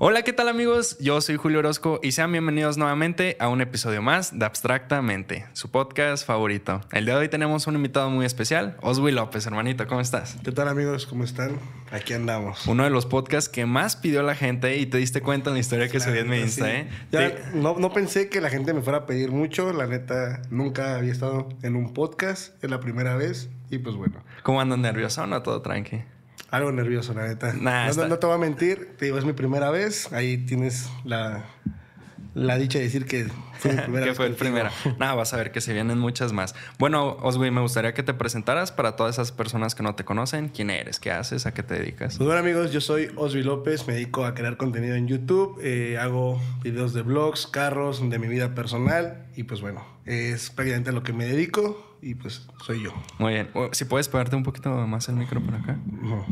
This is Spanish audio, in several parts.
Hola, ¿qué tal amigos? Yo soy Julio Orozco y sean bienvenidos nuevamente a un episodio más de Abstractamente, su podcast favorito. El día de hoy tenemos un invitado muy especial, Oswi López, hermanito, ¿cómo estás? ¿Qué tal amigos? ¿Cómo están? Aquí andamos. Uno de los podcasts que más pidió la gente y te diste cuenta en la historia que subí en mi Insta, ¿eh? Ya, no, no pensé que la gente me fuera a pedir mucho, la neta, nunca había estado en un podcast, es la primera vez y pues bueno. ¿Cómo andas nervioso o no? Todo tranqui. Algo nervioso, la neta. no, te voy a mentir, te digo, es mi primera vez. Ahí tienes la, la dicha de decir que fue mi primera que fue el primero. Nada, vas a ver que se vienen muchas más. Bueno, Oswi, me gustaría que te presentaras para todas esas personas que no te conocen. ¿Quién eres? ¿Qué haces? ¿A qué te dedicas? Pues bueno, amigos, yo soy Oswi López. Me dedico a crear contenido en YouTube. Eh, hago videos de vlogs, carros, de mi vida personal. Y pues bueno, es prácticamente a lo que me dedico y pues soy yo. Muy bien. Si puedes pegarte un poquito más el micro por acá.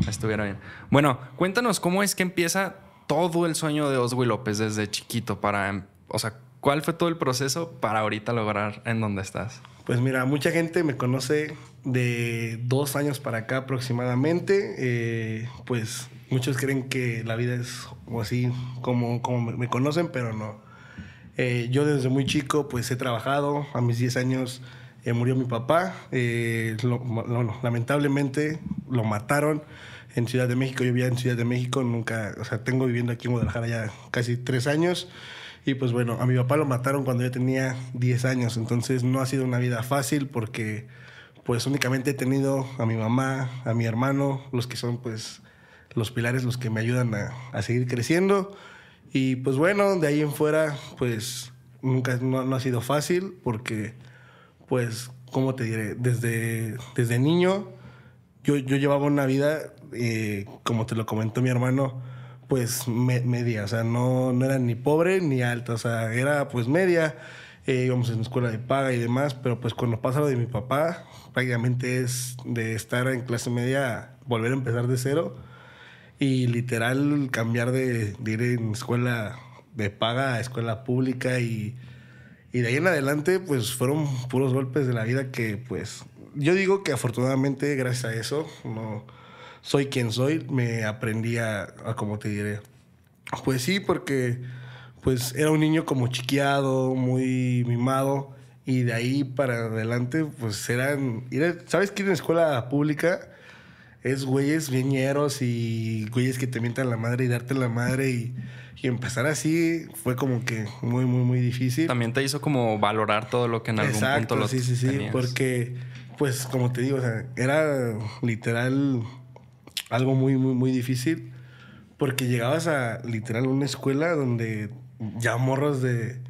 Estuviera bien. Bueno, cuéntanos cómo es que empieza todo el sueño de Oswi López desde chiquito para, o sea, ¿cuál fue todo el proceso para ahorita lograr en donde estás? Pues mira, mucha gente me conoce de dos años para acá aproximadamente. Eh, pues muchos creen que la vida es así como, como me conocen, pero no. Eh, yo desde muy chico pues he trabajado. A mis 10 años eh, murió mi papá. Eh, lamentablemente lo mataron en Ciudad de México. Yo vivía en Ciudad de México, nunca, o sea, tengo viviendo aquí en Guadalajara ya casi tres años. Y pues bueno, a mi papá lo mataron cuando yo tenía 10 años, entonces no ha sido una vida fácil porque pues únicamente he tenido a mi mamá, a mi hermano, los que son pues los pilares, los que me ayudan a, a seguir creciendo. Y pues bueno, de ahí en fuera pues nunca no, no ha sido fácil porque pues, ¿cómo te diré? Desde, desde niño yo, yo llevaba una vida, eh, como te lo comentó mi hermano, pues media, o sea, no, no era ni pobre ni alta, o sea, era pues media, eh, íbamos en escuela de paga y demás, pero pues cuando pasa lo de mi papá, prácticamente es de estar en clase media, volver a empezar de cero y literal cambiar de, de ir en escuela de paga a escuela pública y y de ahí en adelante, pues fueron puros golpes de la vida que, pues, yo digo que afortunadamente, gracias a eso, no soy quien soy, me aprendí a, como te diré. Pues sí, porque, pues, era un niño como chiqueado, muy mimado. Y de ahí para adelante, pues eran. ¿Sabes que en escuela pública es güeyes viñeros y güeyes que te mientan la madre y darte la madre y y empezar así fue como que muy, muy, muy difícil. También te hizo como valorar todo lo que en algún punto lo sí, sí, sí. Porque, pues, como te digo, o sea, era literal algo muy, muy, muy difícil. Porque llegabas a literal una escuela donde ya morros de,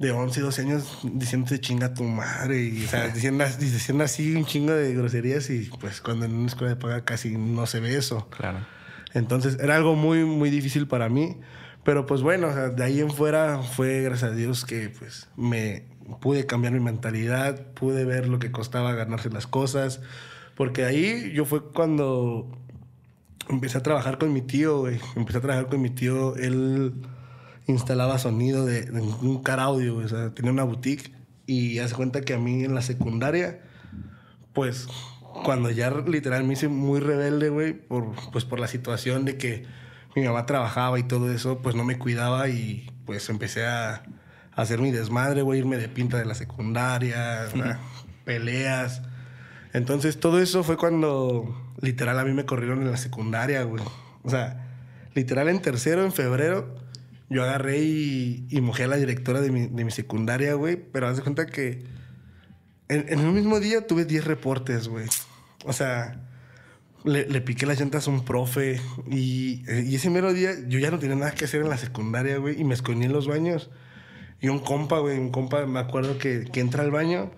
de 11, 12 años diciéndote chinga tu madre y, o sea, diciendo, diciendo así un chingo de groserías y pues cuando en una escuela de paga casi no se ve eso. Claro. Entonces era algo muy, muy difícil para mí. Pero pues bueno, de ahí en fuera fue gracias a Dios que pues me pude cambiar mi mentalidad, pude ver lo que costaba ganarse las cosas, porque ahí yo fue cuando empecé a trabajar con mi tío, güey. Empecé a trabajar con mi tío, él instalaba sonido de, un car audio, o sea, tenía una boutique y hace cuenta que a mí en la secundaria, pues cuando ya literal me hice muy rebelde, güey, por, pues por la situación de que mi mamá trabajaba y todo eso, pues no me cuidaba y pues empecé a, hacer mi desmadre, güey, irme de pinta de la secundaria, peleas. Entonces todo eso fue cuando literal a mí me corrieron en la secundaria, güey. O sea, literal en tercero, en febrero, yo agarré y, y mojé a la directora de mi, de mi secundaria, güey. Pero haz de cuenta que en, en el mismo día tuve 10 reportes, güey. O sea, le, piqué las llantas a un profe y, ese mero día yo ya no tenía nada que hacer en la secundaria, güey, y me escondí en los baños. Y un compa, güey, un compa, me acuerdo que, que entra al baño,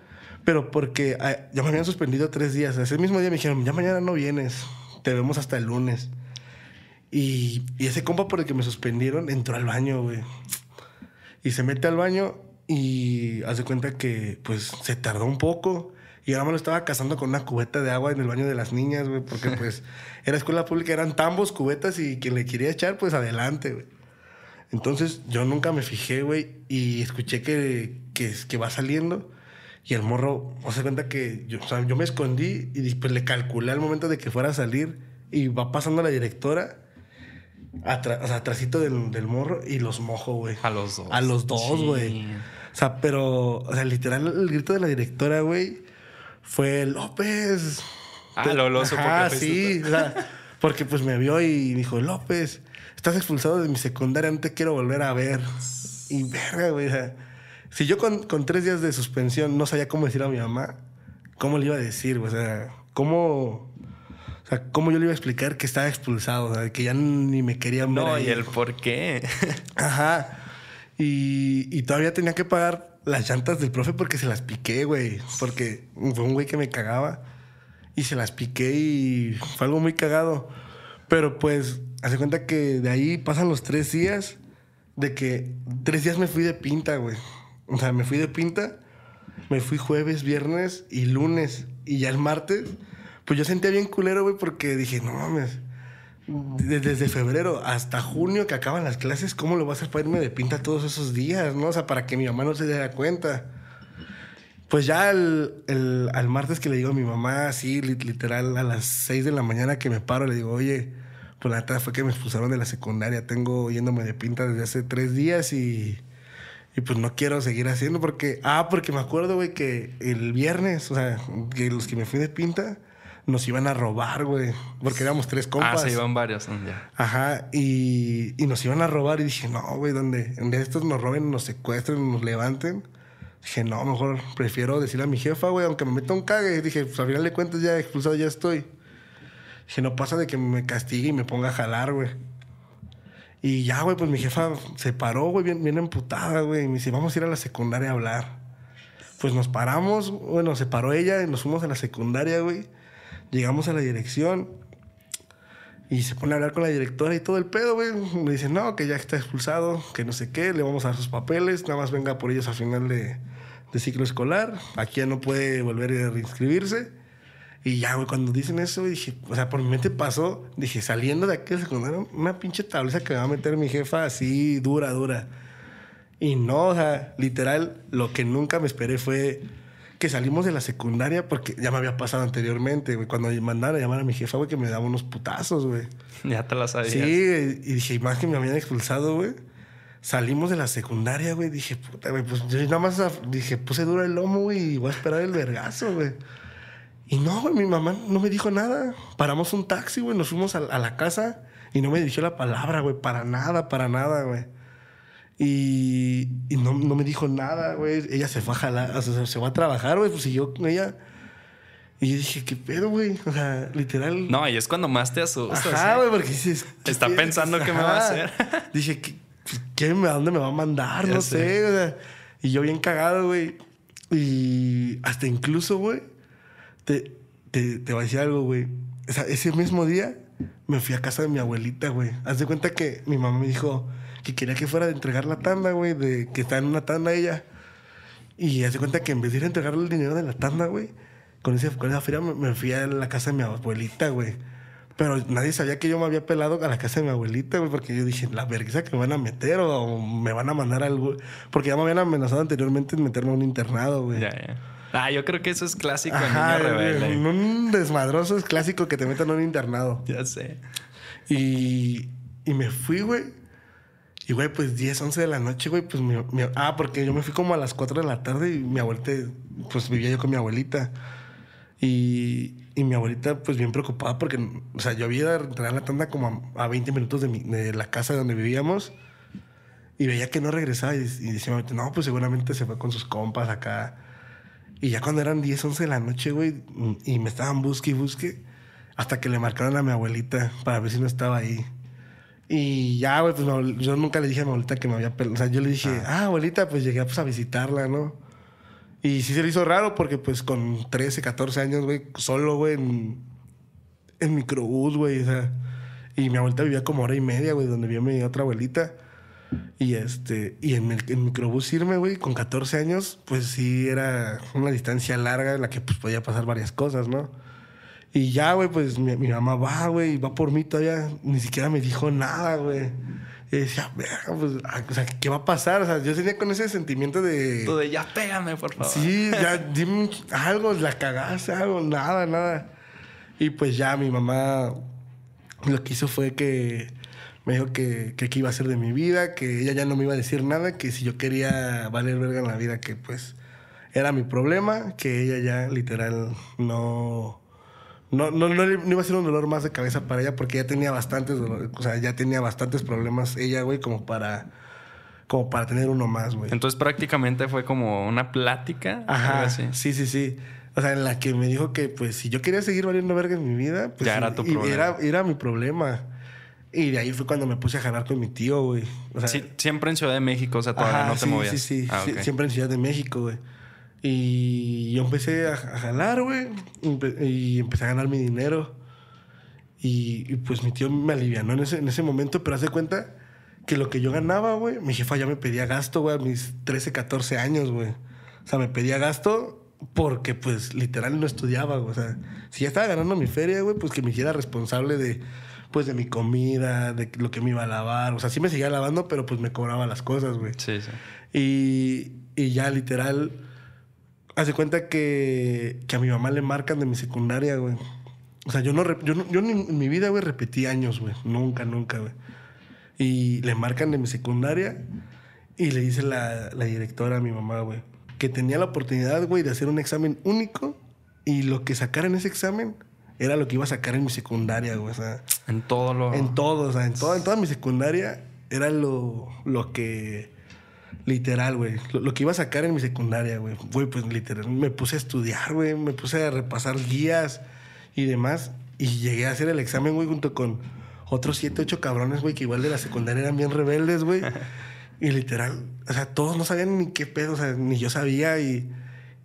pero porque ah, ya me habían suspendido tres días. Ese mismo día me dijeron, ya mañana no vienes, te vemos hasta el lunes. Y, y ese compa por el que me suspendieron entró al baño, güey. Y se mete al baño y hace cuenta que, pues, se tardó un poco. Y ahora me lo estaba casando con una cubeta de agua en el baño de las niñas, güey, porque pues era escuela pública, eran tambos, cubetas y quien le quería echar, pues adelante, güey. Entonces yo nunca me fijé, güey, y escuché que, que, que va saliendo. Y el morro, o se cuenta que yo, o sea, yo me escondí y pues le calculé al momento de que fuera a salir y va pasando la directora. atra- o sea, del, del morro y los mojo, güey. A los dos. A los dos, güey. Sí. O sea, pero, o sea, literal, el grito de la directora, güey, fue López. Ah, lo- lo supo Ajá, que fuiste sí. O sea, porque pues me vio y dijo, López, estás expulsado de mi secundaria, no te quiero volver a ver. Y verga, güey. o sea, si yo con, con tres días de suspensión no sabía cómo decir a mi mamá, ¿cómo le iba a decir? O sea, ¿cómo, o sea, ¿cómo yo le iba a explicar que estaba expulsado? O sea, que ya ni me querían ver. No, ahí. y el por qué. Ajá. Y, y todavía tenía que pagar las llantas del profe porque se las piqué, güey. Porque fue un güey que me cagaba. Y se las piqué y fue algo muy cagado. Pero pues, hace cuenta que de ahí pasan los tres días. De que tres días me fui de pinta, güey. O sea, me fui de pinta. Me fui jueves, viernes y lunes. Y ya el martes, pues yo sentía bien culero, güey, porque dije, no mames. De- Desde febrero hasta junio que acaban las clases, ¿cómo lo vas a para irme de pinta todos esos días, no? O sea, para que mi mamá no se diera cuenta. Pues ya el, el- al martes que le digo a mi mamá, así, li- literal, a las 6 de la mañana que me paro, le digo, oye, pues la neta fue que me expulsaron de la secundaria. Tengo yéndome de pinta desde hace tres días y, y pues no quiero seguir haciendo porque... Ah, porque me acuerdo, güey, que el viernes, o sea, que los que me fui de pinta nos iban a robar, güey. Porque éramos tres compas. Ah, se iban varios. mm, ya. Ajá, y, y nos iban a robar y dije, no, güey, donde en vez de estos nos roben, nos secuestren, nos levanten. Dije, no, mejor prefiero decirle a mi jefa, güey, aunque me meta un cague. Dije, pues al final de cuentas ya expulsado ya estoy. Dije, no pasa de que me castigue y me ponga a jalar, güey. Y ya, güey, pues mi jefa se paró, güey, bien, bien emputada, güey. Y me dice, vamos a ir a la secundaria a hablar. Pues nos paramos, bueno, se paró ella y nos fuimos a la secundaria, güey. Llegamos a la dirección y se pone a hablar con la directora y todo el pedo, güey. Me dice, no, que ya está expulsado, que no sé qué, le vamos a dar sus papeles, nada más venga por ellos al final de, de ciclo escolar. Aquí ya no puede volver a reinscribirse. Y ya, güey, cuando dicen eso, dije, o sea, por mi mente pasó, dije, saliendo de aquí de secundaria, una pinche tableza que me va a meter mi jefa así, dura, dura. Y no, o sea, literal, lo que nunca me esperé fue que salimos de la secundaria, porque ya me había pasado anteriormente, güey, cuando me mandaron a llamar a mi jefa, güey, que me daba unos putazos, güey. Ya te la sabías. Sí, y dije, y más que me habían expulsado, güey. Salimos de la secundaria, güey. Dije, puta, güey, pues yo nada más dije, puse duro el lomo, güey, y voy a esperar el vergazo, güey. Y no, güey, mi mamá no me dijo nada. Paramos un taxi, güey, nos fuimos a, a la casa y no me dirigió la palabra, güey, para nada, para nada, güey. Y, y no, no me dijo nada, güey. Ella se fue a jalar, o sea, se fue a trabajar, güey, pues siguió con ella. Y yo dije, ¿qué pedo, güey? O sea, literal. No, y es cuando más te asustas. Ajá, ¿eh? güey, porque dices. ¿qué Está pensando qué me va a hacer. Dije, ¿qué, qué me- ¿a dónde me va a mandar? Ya no sé. sé. o sea, y yo bien cagado, güey. Y hasta incluso, güey, te, te, te voy a decir algo, güey. O sea, ese mismo día me fui a casa de mi abuelita, güey. Haz de cuenta que mi mamá me dijo que quería que fuera de entregar la tanda, güey, de que está en una tanda ella. Y haz de cuenta que en vez de ir a entregarle el dinero de la tanda, güey, con, ese, con esa feria me, me fui a la casa de mi abuelita, güey. Pero nadie sabía que yo me había pelado a la casa de mi abuelita, güey, porque yo dije, la vergüenza que me van a meter o me van a mandar algo. Porque ya me habían amenazado anteriormente en meterme a un internado, güey. Ya, ya. Ah, yo creo que eso es clásico en Ajá, niño güey, rebelde. en un desmadroso es clásico que te metan a un internado. Ya sé. Y, y me fui, güey. Y, güey, pues 10, 11 de la noche, güey, pues mi, Ah, porque yo me fui como a las 4 de la tarde y mi abuelita, pues vivía yo con mi abuelita. Y, y mi abuelita, pues bien preocupada porque, o sea, yo había entrar a la tanda como a, a 20 minutos de, mi- de la casa donde vivíamos. Y veía que no regresaba y, y decía, no, pues seguramente se fue con sus compas acá. Y ya cuando eran 10, 11 de la noche, güey, y me estaban busque y busque, hasta que le marcaron a mi abuelita para ver si no estaba ahí. Y ya, güey, pues yo nunca le dije a mi abuelita que me había pelado. O sea, yo le dije, ah, abuelita, pues llegué pues, a visitarla, ¿no? Y sí se le hizo raro porque, pues, con 13, 14 años, güey, solo, güey, en, en microbús, güey, o sea. Y mi abuelita vivía como hora y media, güey, donde vivía mi otra abuelita. Y este, y en, el, en microbús irme, güey, con 14 años, pues sí era una distancia larga en la que pues podía pasar varias cosas, ¿no? Y ya, güey, pues mi, mi mamá va, güey, y va por mí todavía, ni siquiera me dijo nada, güey. Y decía, verga, pues, ah, o sea, ¿qué va a pasar? O sea, yo tenía con ese sentimiento de... Tú de ya pégame, por favor. Sí, ya dime algo, la cagaste, algo, nada, nada. Y pues ya mi mamá lo que hizo fue que Me dijo que, que qué iba a hacer de mi vida, que ella ya no me iba a decir nada, que si yo quería valer verga en la vida, que pues era mi problema, que ella ya literal no... No, no, no, no iba a ser un dolor más de cabeza para ella porque ya tenía bastantes dolores, o sea, ya tenía bastantes problemas ella, güey, como para como para tener uno más, güey. Entonces prácticamente fue como una plática. Ajá. Sí, sí, sí. O sea, en la que me dijo que pues si yo quería seguir valiendo verga en mi vida, pues ya era tu problema. Era, era mi problema. Y de ahí fue cuando me puse a jalar con mi tío, güey. O sea, sí, siempre en Ciudad de México, o sea, todavía no te sí, movías. Sí, sí, ah, sí. Siempre en Ciudad de México, güey. Y yo empecé a, jalar, güey. Y empecé a ganar mi dinero. Y, pues mi tío me alivianó en ese, en ese momento, pero hace cuenta que lo que yo ganaba, güey, mi jefa ya me pedía gasto, güey, a mis 13, 14 años, güey. O sea, me pedía gasto porque, pues, literal no estudiaba, güey. O sea, si ya estaba ganando mi feria, güey, pues que me hiciera responsable de, pues, de mi comida, de lo que me iba a lavar. O sea, sí me seguía lavando, pero pues me cobraba las cosas, güey. Sí, sí. Y, y ya, literal, hace cuenta que, que a mi mamá le marcan de mi secundaria, güey. O sea, yo no, yo, no, yo en mi vida, güey, repetí años, güey. Nunca, nunca, güey. Y le marcan de mi secundaria y le dice la, la directora a mi mamá, güey, que tenía la oportunidad, güey, de hacer un examen único y lo que sacara en ese examen era lo que iba a sacar en mi secundaria, güey. O sea, en todo lo... En todo, o sea, en, todo, en toda mi secundaria era lo, lo que... Literal, güey. Lo, lo, que iba a sacar en mi secundaria, güey. Güey, pues literal. Me puse a estudiar, güey. Me puse a repasar guías y demás. Y llegué a hacer el examen, güey, junto con otros siete, ocho cabrones, güey, que igual de la secundaria eran bien rebeldes, güey. y literal, o sea, todos no sabían ni qué pedo, o sea, ni yo sabía y,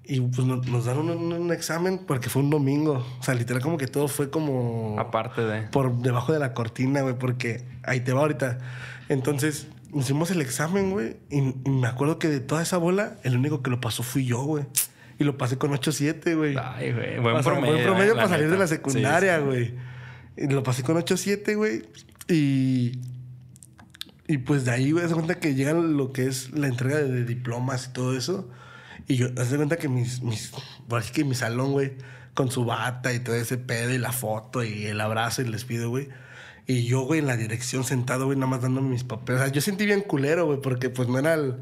y pues nos, nos dieron un, un, examen porque fue un domingo. O sea, literal como que todo fue como... Aparte de... Por debajo de la cortina, güey, porque ahí te va ahorita. Entonces, hicimos el examen, güey, y, y, me acuerdo que de toda esa bola, el único que lo pasó fui yo, güey. Y lo pasé con 8-7, güey. Ay, güey. Buen Pasar, promedio. Buen promedio eh, para salir neta. de la secundaria, Sí, sí. güey. Y lo pasé con 8-7, güey. Y. Y pues de ahí, güey, se cuenta que llega lo que es la entrega de, de diplomas y todo eso. Y yo, haz de cuenta que mis, mis, por así que mi salón, güey, con su bata y todo ese pedo y la foto y el abrazo y el despido, güey. Y yo, güey, en la dirección sentado, güey, nada más dándome mis papeles. O sea, yo sentí bien culero, güey, porque pues no era el,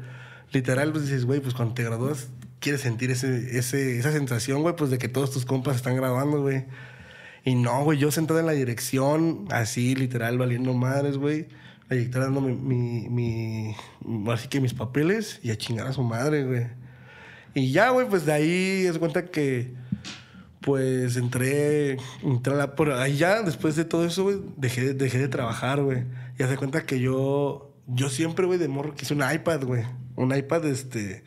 literal, pues dices, güey, pues cuando te gradúas, quieres sentir ese, ese, esa sensación, güey, pues de que todos tus compas están graduando, güey. Y no, güey, yo sentado en la dirección, así, literal, valiendo madres, güey. La directora dándome mi, mi, mi, así que mis papeles y a chingar a su madre, güey. Y ya, güey, pues de ahí es cuenta que, pues entré, entré a la, por ahí ya, después de todo eso, güey, dejé, dejé de trabajar, güey. Y hace cuenta que yo, yo siempre, güey, de morro quise un iPad, güey. Un iPad, este,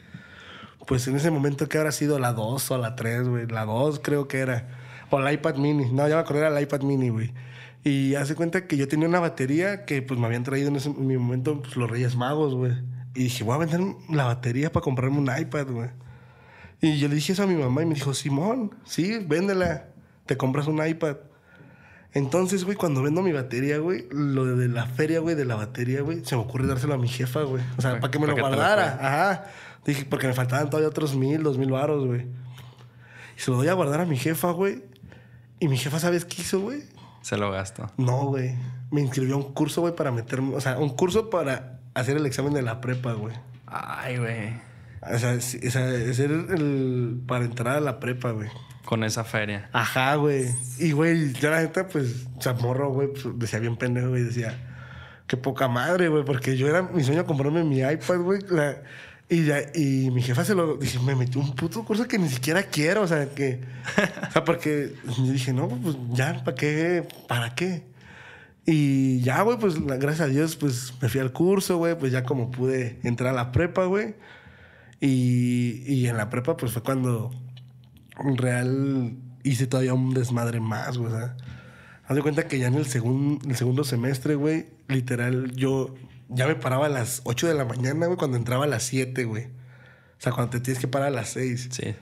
pues en ese momento que habrá sido la 2 o la 3, güey. La 2 creo que era. O la iPad mini. No, ya me acordé, era la iPad mini, güey. Y hace cuenta que yo tenía una batería que pues me habían traído en ese en mi momento pues, los Reyes Magos, güey. Y dije, voy a vender la batería para comprarme un iPad, güey. Y yo le dije eso a mi mamá y me dijo, Simón, sí, véndela. Te compras un iPad. Entonces, güey, cuando vendo mi batería, güey, lo de la feria, güey, de la batería, güey, se me ocurre dárselo a mi jefa, güey. O sea, Pa- para que me lo que guardara. Ajá. Dije, porque me faltaban todavía otros mil, dos mil varos, güey. Y se lo doy a guardar a mi jefa, güey. Y mi jefa, ¿sabes qué hizo, güey? Se lo gasto. No, güey. Me inscribió a un curso, güey, para meterme. O sea, un curso para hacer el examen de la prepa, güey. Ay, güey. O sea, sí, o sea, hacer el. para entrar a la prepa, güey. Con esa feria. Ajá, güey. Y, güey, yo la neta, pues, chamorro, güey, pues, decía bien pendejo, güey, decía, qué poca madre, güey, porque yo era mi sueño comprarme mi iPad, güey. y, ya, y mi jefa se lo dije, me metió un puto curso que ni siquiera quiero, o sea, que. O sea, porque yo dije, no, pues ya, ¿para qué? ¿Para qué? Y ya, güey, pues gracias a Dios, pues me fui al curso, güey, pues ya como pude entrar a la prepa, güey. Y, y en la prepa, pues fue cuando en real hice todavía un desmadre más, güey. O sea, haz de cuenta que ya en el, segun- el segundo semestre, güey, literal, yo ya me paraba a las 8 de la mañana, güey, cuando entraba a las 7, güey. O sea, cuando te tienes que parar a las 6. Sí.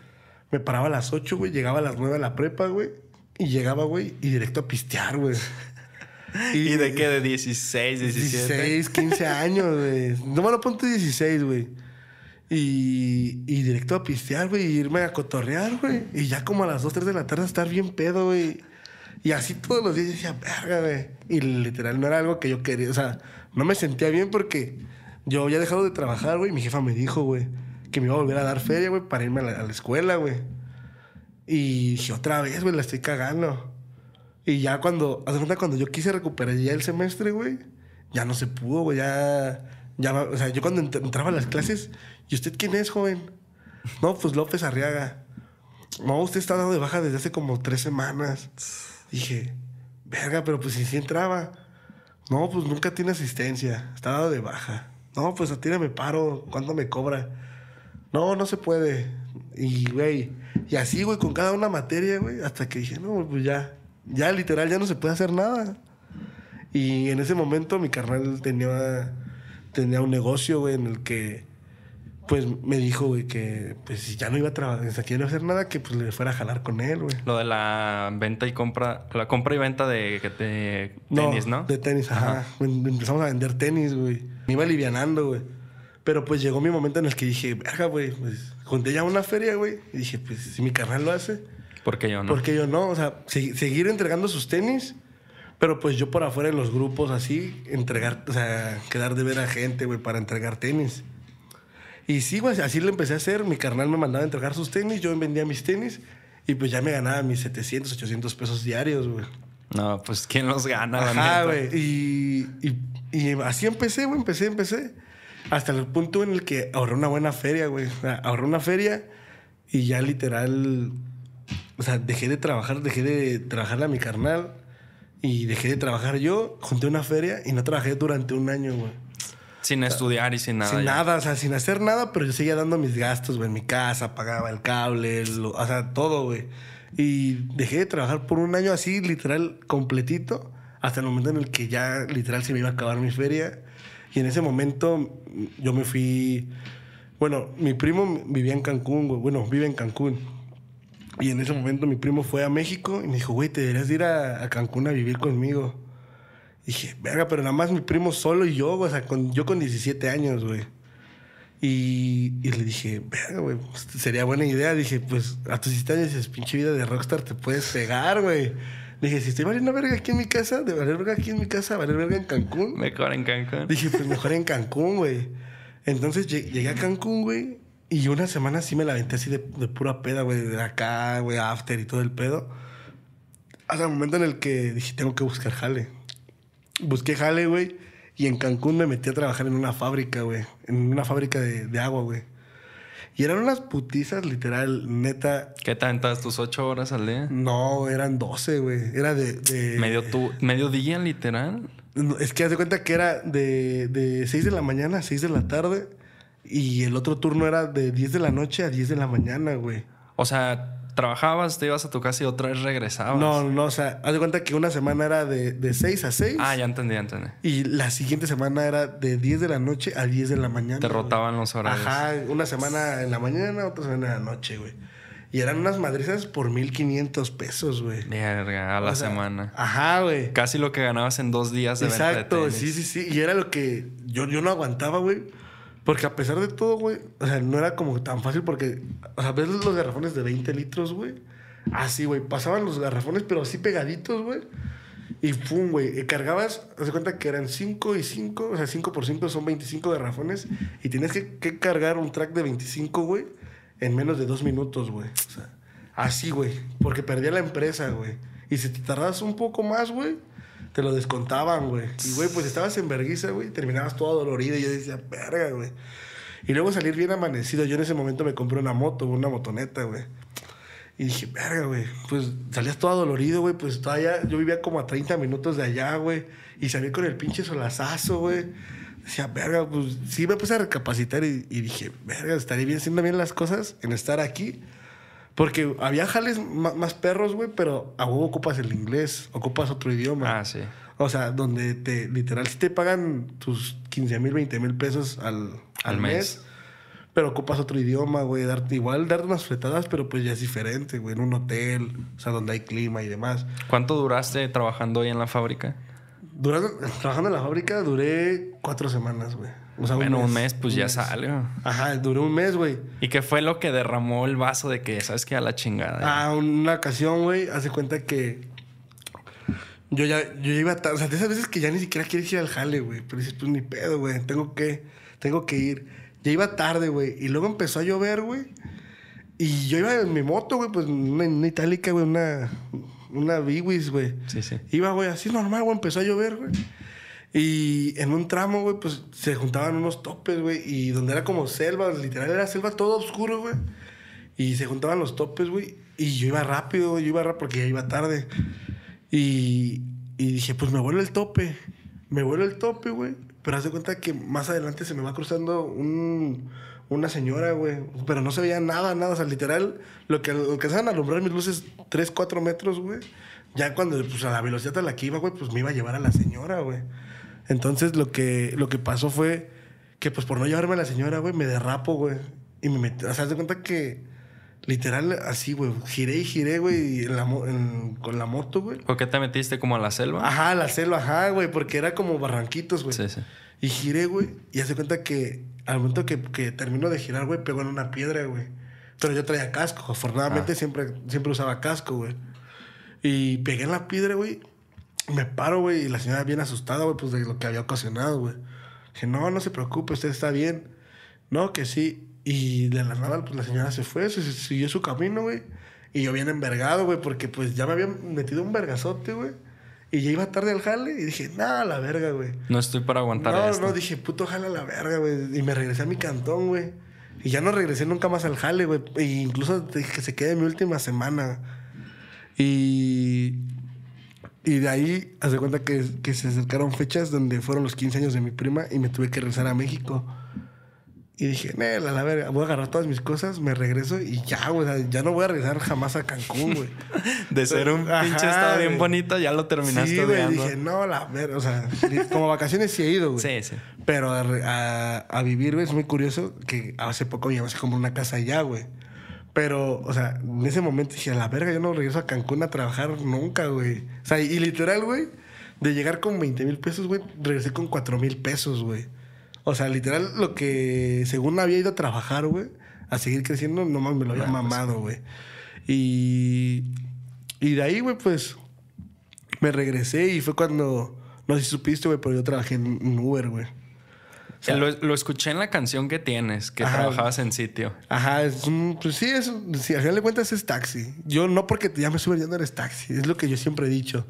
Me paraba a las 8, güey, llegaba a las 9 a la prepa, güey. Y llegaba, güey, y directo a pistear, güey. ¿Y de qué? ¿De 16, 17? 16, 15 años, güey. No me lo ponte 16, güey. Y, y directo a pistear, güey, y irme a cotorrear, güey. Y ya como a las 2, 3 de la tarde estar bien pedo, güey. Y así todos los días decía, verga, güey. Y literal no era algo que yo quería. O sea, no me sentía bien porque yo había dejado de trabajar, güey. Mi jefa me dijo, güey, que me iba a volver a dar feria, güey, para irme a la, escuela, güey. Y dije, otra vez, güey, la estoy cagando. Y ya cuando, haz de cuenta, cuando yo quise recuperar ya el semestre, güey, ya no se pudo, güey, ya, ya, o sea, yo cuando ent- entraba a las clases, ¿y usted quién es, joven? No, pues López Arriaga. No, usted está dado de baja desde hace como tres semanas. Dije, verga, pero pues si sí entraba. No, pues nunca tiene asistencia, está dado de baja. No, pues atírame paro, ¿cuánto me cobra? No, no se puede. Y, güey, y así, güey, con cada una materia, güey, hasta que dije, no, pues ya, ya literal, ya no se puede hacer nada. Y en ese momento mi carnal tenía, tenía un negocio, güey, en el que, pues me dijo, güey, que pues si ya no iba a trabajar, ya no iba a hacer nada, que pues le fuera a jalar con él, güey. Lo de la venta y compra, la compra y venta de, de tenis, ¿no? De tenis, ajá. Em- Empezamos a vender tenis, güey. Me iba alivianando, güey. Pero pues llegó mi momento en el que dije, verga, güey, pues junté ya una feria, güey. Y dije, pues si mi carnal lo hace, Porque yo no. ¿por qué yo no? O sea, se- seguir entregando sus tenis, pero pues yo por afuera en los grupos así, entregar, o sea, quedar de ver a gente, güey, para entregar tenis. Y sí, güey, así lo empecé a hacer. Mi carnal me mandaba a entregar sus tenis, yo vendía mis tenis y pues ya me ganaba mis 700, 800 pesos diarios, güey. No, pues ¿quién los gana? neta? güey. Y, y, y así empecé, güey. Empecé, empecé. Hasta el punto en el que ahorré una buena feria, güey. Ahorré una feria y ya literal. O sea, dejé de trabajar, dejé de trabajarle a mi carnal y dejé de trabajar yo. Junté una feria y no trabajé durante un año, güey. Sin estudiar y sin nada. sin ya. nada, o sea, sin hacer nada, pero yo seguía dando mis gastos, güey, en mi casa, pagaba el cable, lo- o sea, todo, güey. Y dejé de trabajar por un año así, literal, completito, hasta el momento en el que ya, literal, se me iba a acabar mi feria. Y en ese momento yo me fui, bueno, mi primo vivía en Cancún, güey, bueno, vive en Cancún. Y en ese momento mi primo fue a México y me dijo, güey, te deberías de ir a, a Cancún a vivir conmigo. Dije, verga, pero nada más mi primo solo y yo, o sea, con, yo con 17 años, güey. Y, y le dije, verga, güey, pues, sería buena idea. Dije, pues a tus 17 años dices, pinche vida de rockstar, te puedes pegar, güey. Dije, si estoy valiendo verga aquí en mi casa, de valer verga aquí en mi casa, valer verga en Cancún. Mejor en Cancún. Dije, pues mejor en Cancún, güey. Entonces lle- llegué a Cancún, güey. Y una semana sí me la aventé así de, de pura peda, güey. De acá, güey, after y todo el pedo. Hasta el momento en el que dije, tengo que buscar jale. Busqué jale, güey. Y en Cancún me metí a trabajar en una fábrica, güey. En una fábrica de, de agua, güey. Y eran unas putizas, literal, neta. ¿Qué te aventabas tus ocho horas al día? No, eran 12, güey. Era de... de Medio, tu, medio día, literal. Es que haz de cuenta que era de, de 6 de la mañana a 6 de la tarde. Y el otro turno era de 10 de la noche a 10 de la mañana, güey. O sea, trabajabas, te ibas a tu casa y otra vez regresabas. No, no, o sea, haz de cuenta que una semana era de, de 6 a 6. Ah, ya entendí, ya entendí. Y la siguiente semana era de 10 de la noche a 10 de la mañana. Te güey. rotaban los horarios. Ajá, una semana en la mañana, otra semana en la noche, güey. Y eran unas madrizas por 1500 pesos, güey. Verga, a la O sea, semana. Ajá, güey. Casi lo que ganabas en dos días de venta de Exacto, tenis. sí, sí, sí. Y era lo que yo, yo no aguantaba, güey. Porque a pesar de todo, güey, o sea, no era como tan fácil porque, o sea, ves los garrafones de 20 litros, güey. Así, güey, pasaban los garrafones, pero así pegaditos, güey. Y pum, güey, cargabas, haz cuenta que eran 5 y 5, o sea, 5 por 5 son 25 garrafones. Y tienes que, cargar un track de 25, güey, en menos de dos minutos, güey. O sea, así, güey, porque perdía la empresa, güey. Y si te tardabas un poco más, güey, te lo descontaban, güey. Y, güey, pues estabas en vergüenza, güey, terminabas todo dolorido. Y yo decía, verga, güey. Y luego salir bien amanecido. Yo en ese momento me compré una moto, una motoneta, güey. Y dije, verga, güey. Pues salías todo dolorido, güey. Pues todavía yo vivía como a 30 minutos de allá, güey. Y salí con el pinche solazazo, güey. Decía, verga, pues sí me puse a recapacitar y, y dije, verga, estaría bien haciendo bien las cosas en estar aquí. Porque había jales más perros, güey, pero a huevo ocupas el inglés, ocupas otro idioma. Ah, sí. O sea, donde te, literal, si te pagan tus 15 mil, 20 mil pesos al, Al mes. pero ocupas otro idioma, güey, darte igual, darte unas fletadas, pero pues ya es diferente, güey, en un hotel, o sea, donde hay clima y demás. ¿Cuánto duraste trabajando ahí en la fábrica? Durando, trabajando en la fábrica duré cuatro semanas, güey. O sea, bueno, un mes, pues ya sale. Ajá, duré un mes, güey. ¿Y qué fue lo que derramó el vaso de que, sabes que a la chingada? Ah, una ocasión, güey, hace cuenta que Yo ya, yo iba tarde. O sea, de esas veces que ya ni siquiera quieres ir al jale, güey. Pero dices, pues ni pedo, güey. Tengo que, tengo que ir. Ya iba tarde, güey. Y luego empezó a llover, güey. Y yo iba en mi moto, güey, pues una, una itálica, güey, una, una Biwis, güey. Sí, sí. Iba, güey, así normal, güey, empezó a llover, güey. Y en un tramo, güey, pues se juntaban unos topes, güey. Y donde era como selva, literal era selva todo oscuro, güey. Y se juntaban los topes, güey. Y yo iba rápido, yo iba rápido porque ya iba tarde. Y, y dije, pues me vuelvo el tope. Me vuelvo el tope, güey. Pero haz de cuenta que más adelante se me va cruzando un, una señora, güey. Pero no se veía nada, nada. O sea, literal, lo que alcanzaban a alumbrar mis luces 3, 4 metros, güey. Ya cuando, pues a la velocidad a la que iba, güey, pues me iba a llevar a la señora, güey. Entonces lo que, lo que pasó fue que, pues por no llevarme a la señora, güey, me derrapo, güey. Y me metí, o sea, haz de cuenta que literal así, güey, giré y giré, güey, en la en- con la moto, güey. ¿Por qué te metiste como a la selva? Ajá, la selva, ajá, güey, porque era como barranquitos, güey. Sí, sí. Y giré, güey, y hace cuenta que al momento que, que termino de girar, güey, pegó en una piedra, güey. Pero yo traía casco, afortunadamente Ah. siempre, siempre usaba casco, güey. Y pegué en la piedra, güey. Me paro, güey, y la señora bien asustada, güey, pues de lo que había ocasionado, güey. Dije, no, no se preocupe, usted está bien. No, que sí. Y de la nada, pues la señora se fue, se, se siguió su camino, güey. Y yo bien envergado, güey, porque pues ya me habían metido un vergazote, güey. Y ya iba tarde al jale y dije, nada, la verga, güey. No estoy para aguantar No, esto. no, dije, puto jale a la verga, güey. Y me regresé a mi cantón, güey. Y ya no regresé nunca más al jale, güey. E incluso que se quede mi última semana. Y. Y de ahí, haz de cuenta que, que se acercaron fechas donde fueron los 15 años de mi prima y me tuve que regresar a México. Y dije, Nel, a la verga, voy a agarrar todas mis cosas, me regreso y ya, güey. o sea, Ya no voy a regresar jamás a Cancún, güey. De ser un Ajá, pinche estado bien güey. bonito, ya lo terminaste sí, güey. odiando. Dije, no, la verga. O sea, como vacaciones sí he ido, güey. Sí, sí. Pero a, a- a vivir, güey, es muy curioso que hace poco mi mamá se compró una casa allá, güey. Pero, o sea, en ese momento dije, a la verga, yo no regreso a Cancún a trabajar nunca, güey. O sea, y literal, güey, de llegar con 20 mil pesos, güey, regresé con 4 mil pesos, güey. O sea, literal, lo que según había ido a trabajar, güey, a seguir creciendo, nomás me lo había pues mamado, güey. Y, y de ahí, güey, pues, me regresé y fue cuando, no sé si supiste, güey, pero yo trabajé en Uber, güey. Sea, lo, lo escuché en la canción que tienes, que Ajá. trabajabas en sitio. Ajá, es un, pues sí, es, sí, al final de cuentas es taxi. Yo no porque te llames Uber ya no eres taxi, es lo que yo siempre he dicho.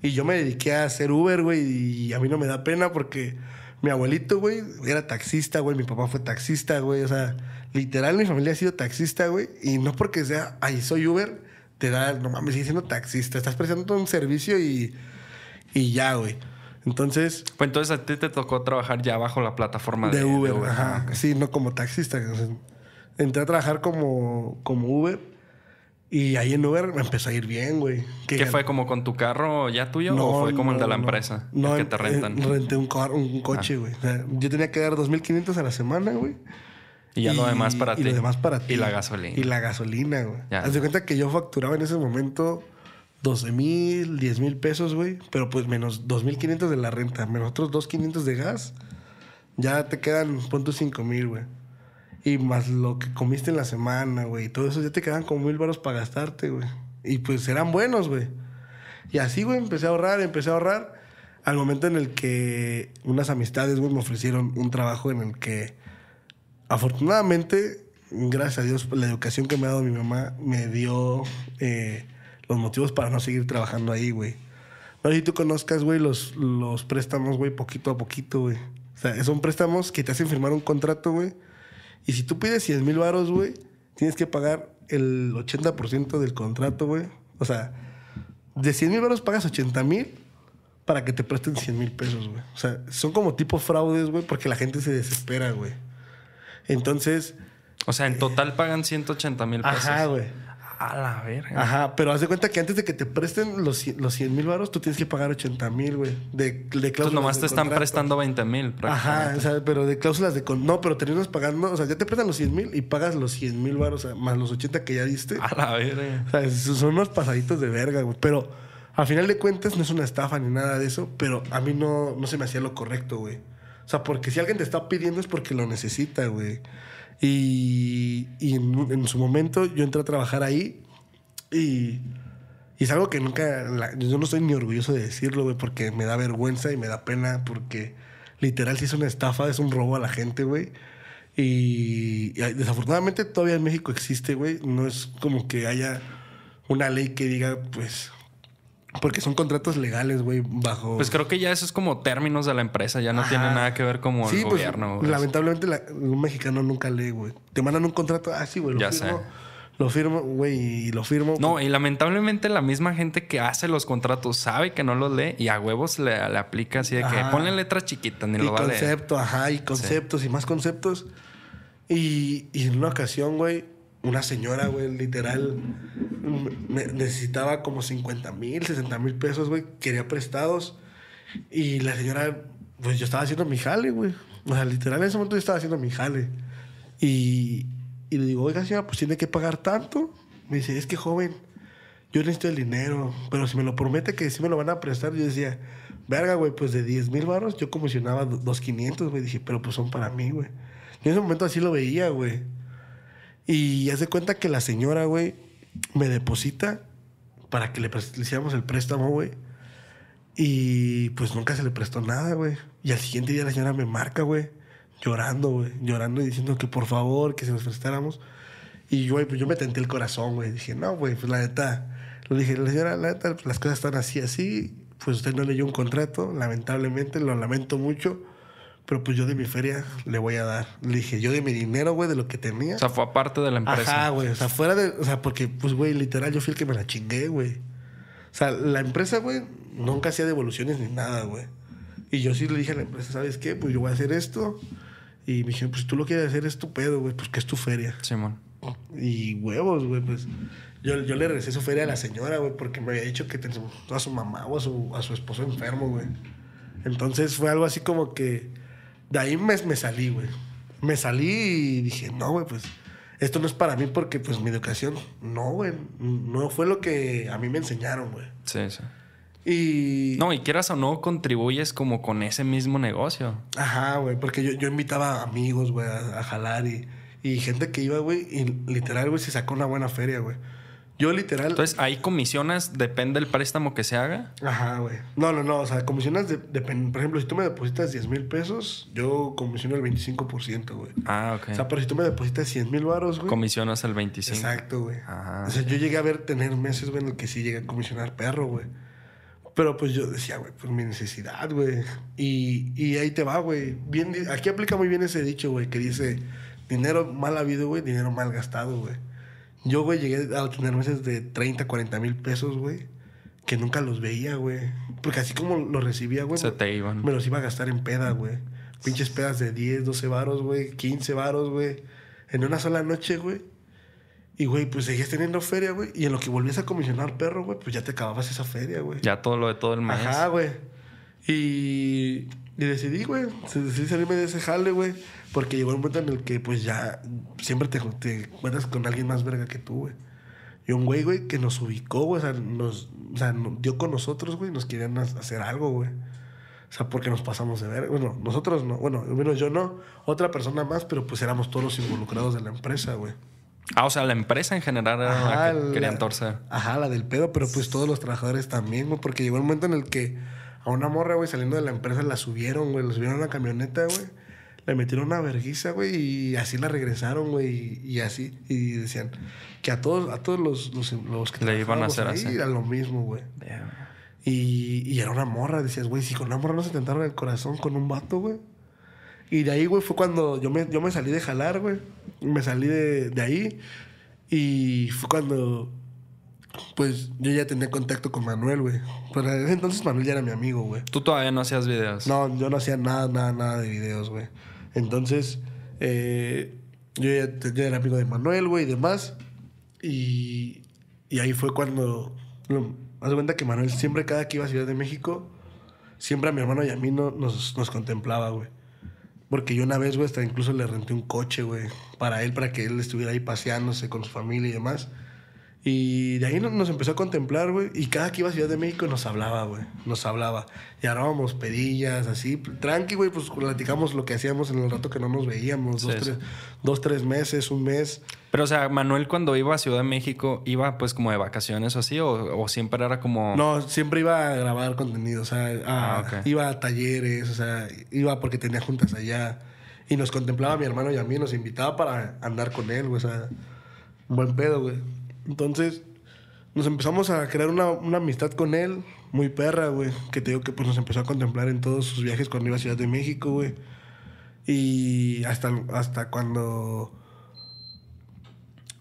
Y yo me dediqué a hacer Uber, güey, y a mí no me da pena porque mi abuelito, güey, era taxista, güey, mi papá fue taxista, güey, o sea, literal mi familia ha sido taxista, güey, y no porque sea, ay, soy Uber, te da, no mames, sigue siendo taxista, estás prestando un servicio y, y ya, güey. Entonces, Pues entonces a ti te tocó trabajar ya bajo la plataforma de, de Uber, de ajá. Ah, ok. Sí, no como taxista. entré a trabajar como, como Uber y ahí en Uber me empezó a ir bien, güey. Que ¿Qué fue como con tu carro ya tuyo o fue como el de la no. empresa? No, el que te eh, rentan. Ah. renté un, un coche, güey. O sea, yo tenía que dar 2.500 a la semana, güey. y ya lo demás para y ti. lo demás para ti. Y la gasolina. Y la gasolina, güey. Ya. Haz de cuenta que yo facturaba en ese momento 12 mil, 10 mil pesos, güey. Pero pues menos 2.500 de la renta, menos otros 2.500 de gas. Ya te quedan, pon tus 5 mil, güey. Y más lo que comiste en la semana, güey. Y todo eso ya te quedan como mil baros para gastarte, güey. Y pues eran buenos, güey. Y así, güey, empecé a ahorrar, empecé a ahorrar. Al momento en el que unas amistades, güey, me ofrecieron un trabajo en el que, afortunadamente, gracias a Dios, la educación que me ha dado mi mamá me dio eh, los motivos para no seguir trabajando ahí, güey. No sé si tú conozcas, güey, los, los préstamos, güey, poquito a poquito, güey. O sea, son préstamos que te hacen firmar un contrato, güey. Y si tú pides 100 mil varos, güey, tienes que pagar el 80% del contrato, güey. O sea, de 100 mil varos pagas 80 mil para que te presten 100 mil pesos, güey. O sea, son como tipo fraudes, güey, porque la gente se desespera, güey. Entonces, O sea, en total pagan 180 mil pesos. ajá, güey. A la verga. Ajá, pero haz de cuenta que antes de que te presten los, cien- los 100 mil varos, tú tienes que pagar 80 mil, güey. De, de Entonces cláusulas nomás de te están contrato. prestando 20 mil. Ajá, o sea, pero de cláusulas de... con- No, pero terminas pagando... O sea, ya te prestan los 100 mil y pagas los 100 mil sea, más los 80 que ya diste. A la verga. O sea, son unos pasaditos de verga, güey. Pero a final de cuentas no es una estafa ni nada de eso, pero a mí no, no se me hacía lo correcto, güey. O sea, porque si alguien te está pidiendo es porque lo necesita, güey. Y, en, su momento yo entré a trabajar ahí y, es algo que nunca, yo no estoy ni orgulloso de decirlo, güey, porque me da vergüenza y me da pena, porque literal sí es una estafa, es un robo a la gente, güey. Y desafortunadamente todavía en México existe, güey. No es como que haya una ley que diga, pues, porque son contratos legales, güey, bajo... Pues creo que ya eso es como términos de la empresa, ya no Ajá. tiene nada que ver como el Sí, pues, gobierno. güey. lamentablemente la- un mexicano nunca lee, güey. Te mandan un contrato, ah, sí, güey, lo Ya firmo. sé. Lo firmo, güey, y lo firmo. No, y lamentablemente la misma gente que hace los contratos sabe que no los lee y a huevos le, le aplica así de que Ajá. ponle letras chiquitas ni y lo va a leer. concepto, ajá, y conceptos y más conceptos. Y, y en una ocasión, güey, una señora, güey, literal, necesitaba como 50 mil, 60 mil pesos, güey, quería prestados. Y la señora, pues yo estaba haciendo mi jale, güey. O sea, literal en ese momento yo estaba haciendo mi jale. Y, y le digo, oiga, señora, pues tiene que pagar tanto. Me dice, es que joven, yo necesito el dinero, pero si me lo promete que sí me lo van a prestar, yo decía, verga, güey, pues de 10 mil baros yo comisionaba 2.500, güey. Dije, pero pues son para mí, güey. Yo en ese momento así lo veía, güey. Y hace cuenta que la señora, güey, me deposita para que le, le hiciéramos el préstamo, güey. Y pues nunca se le prestó nada, güey. Y al siguiente día la señora me marca, güey, llorando, güey, llorando y diciendo que por favor, que se nos prestáramos. Y güey, pues yo me tenté el corazón, güey. Dije, no, güey, pues la neta. Le dije, la señora, la neta, pues, las cosas están así, así. Pues usted no leyó un contrato, lamentablemente, lo lamento mucho. Pero pues yo de mi feria le voy a dar. Le dije, yo de mi dinero, güey, de lo que tenía. O sea, fue aparte de la empresa. Ajá, güey. O sea, fuera de. O sea, porque, pues, güey, literal, yo fui el que me la chingué, güey. O sea, la empresa, güey, nunca hacía devoluciones ni nada, güey. Y yo sí le dije a la empresa, ¿sabes qué? Pues yo voy a hacer esto. Y me dijeron, pues tú lo quieres hacer, es tu pedo, güey, pues que es tu feria. Simón. Y huevos, güey, pues. Yo, yo le regresé su feria a la señora, güey, porque me había dicho que tenía a su mamá o a su, a su esposo enfermo, güey. Entonces fue algo así como que. De ahí me, me salí, güey. Me salí y dije, no, güey, pues. Esto no es para mí porque, pues, mi educación. No, güey. No fue lo que a mí me enseñaron, güey. Sí, sí. Y. No, y quieras o no, contribuyes como con ese mismo negocio. Ajá, güey, porque yo, yo invitaba amigos, güey, a, a jalar y, y gente que iba, güey, y literal, güey, se sacó una buena feria, güey. Yo literal... Entonces, ahí comisionas, depende del préstamo que se haga. Ajá, güey. No, no, no, o sea, comisionas, de, depend- por ejemplo, si tú me depositas 10 mil pesos, yo comisiono el 25%, güey. Ah, ok. O sea, pero si tú me depositas 100 mil baros, güey... Comisionas el 25. Exacto, güey. Ajá. O sea, yo llegué a ver, tener meses, güey, en el que sí llegué a comisionar perro, güey. Pero pues yo decía, güey, pues mi necesidad, güey. Y, y ahí te va, güey. Bien, aquí aplica muy bien ese dicho, güey, que dice, dinero mal habido, güey, dinero mal gastado, güey. Yo, güey, llegué a tener meses de 30, 40 mil pesos, güey, que nunca los veía, güey. Porque así como los recibía, güey, Se te iban. me los iba a gastar en peda, güey. Pinches pedas de 10, 12 varos, güey, 15 varos, güey. En una sola noche, güey. Y, güey, pues seguías teniendo feria, güey. Y en lo que volvías a comisionar perro, güey, pues ya te acababas esa feria, güey. Ya todo lo de todo el mes. Ajá, güey. Y, y decidí, güey, decidí salirme de ese jale, güey. Porque llegó un momento en el que, pues ya, siempre te, te encuentras con alguien más verga que tú, güey. Y un güey, güey, que nos ubicó, güey, o sea, nos, o sea, dio con nosotros, güey, nos querían ha- hacer algo, güey. O sea, porque nos pasamos de ver. Bueno, nosotros no, bueno, al menos yo no, otra persona más, pero pues éramos todos los involucrados de la empresa, güey. Ah, o sea, la empresa en general era la que la- querían torcer. Ajá, la del pedo, pero pues todos los trabajadores también, güey. Porque llegó el momento en el que a una morra, güey, saliendo de la empresa la subieron, güey. La subieron a una camioneta, güey. Le metieron una verguiza, güey, y así la regresaron, güey. Y, y así. Y decían que a todos, a todos los, los, los que Le iban a trabajábamos hacer ahí así. Era lo mismo, güey. Y, y era una morra. Decías, güey, si con una morra no se tentaron el corazón con un vato, güey. Y de ahí, güey, fue cuando yo me, yo me salí de jalar, güey. Me salí de, de ahí. Y fue cuando, pues, yo ya tenía contacto con Manuel, güey. Ese entonces Manuel ya era mi amigo, güey. Tú todavía no hacías videos. No, yo no hacía nada, nada, nada de videos, güey. Entonces, eh, yo ya, ya era amigo de Manuel, güey, y demás. Y, y ahí fue cuando... Lo, haz cuenta que Manuel siempre, cada que iba a Ciudad de México, siempre a mi hermano y a mí no, nos, nos contemplaba, güey. Porque yo una vez, güey, hasta incluso le renté un coche, güey, para él, para que él estuviera ahí paseándose con su familia y demás. Y de ahí no- nos empezó a contemplar, güey. Y cada que iba a Ciudad de México nos hablaba, güey. Nos hablaba. Y arábamos pedillas, así. Tranqui, güey, pues platicamos lo que hacíamos en el rato que no nos veíamos. Dos, Sí, tres, dos, tres meses, un mes. Pero, o sea, Manuel cuando iba a Ciudad de México, ¿iba pues como de vacaciones o así? ¿O, siempre era como...? No, siempre iba a grabar contenido. O sea, ah, iba a talleres, o sea, iba porque tenía juntas allá. Y nos contemplaba a mi hermano y a mí, nos invitaba para andar con él, güey. O sea, buen pedo, güey. Entonces, nos empezamos a crear una, una amistad con él, muy perra, güey. Que te digo que pues nos empezó a contemplar en todos sus viajes cuando iba a Ciudad de México, güey. Y hasta, hasta cuando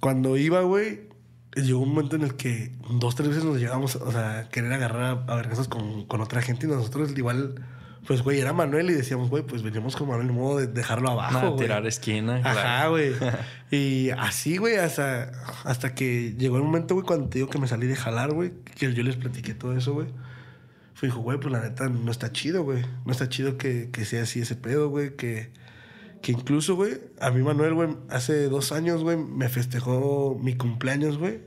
cuando iba, güey, llegó un momento en el que dos, tres veces nos llegamos o sea, querer agarrar a, con, con otra gente y nosotros igual, pues, güey, era Manuel y decíamos, güey, pues veníamos con Manuel modo de dejarlo abajo. No, tirar esquina. Ajá, güey. y así, güey, hasta, hasta que llegó el momento, güey, cuando te digo que me salí de jalar, güey, que yo les platiqué todo eso, güey. Fue, dijo, güey, pues la neta no está chido, güey. No está chido que, que sea así ese pedo, güey, que que incluso, güey, a mí Manuel, güey, hace dos años, güey, me festejó mi cumpleaños, güey.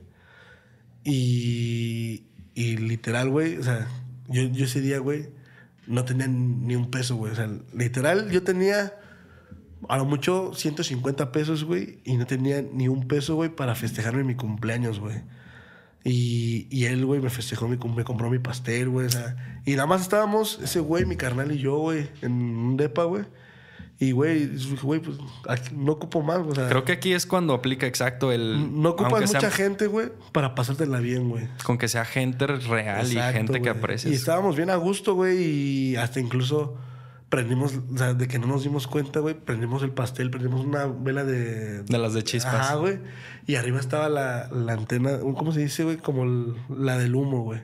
Y, y literal, güey, o sea, yo, yo ese día, güey, no tenía ni un peso, güey. O sea, literal, yo tenía a lo mucho 150 pesos, güey, y no tenía ni un peso, güey, para festejarme mi cumpleaños, güey. Y, y él, güey, me festejó, mi, me compró mi pastel, güey. O sea, y nada más estábamos, ese güey, mi carnal y yo, güey, en un depa, güey. Y, güey, güey, pues no ocupo más, o sea, Creo que aquí es cuando aplica exacto el... No ocupas mucha gente, güey, para pasártela bien, güey. Con que sea gente real y gente que aprecies. Y estábamos bien a gusto, güey, y hasta incluso prendimos, o sea, de que no nos dimos cuenta, güey, prendimos el pastel, prendimos una vela de... De las de chispas. Ajá, güey. Y arriba estaba la, la antena, ¿cómo se dice, güey? Como la del humo, güey.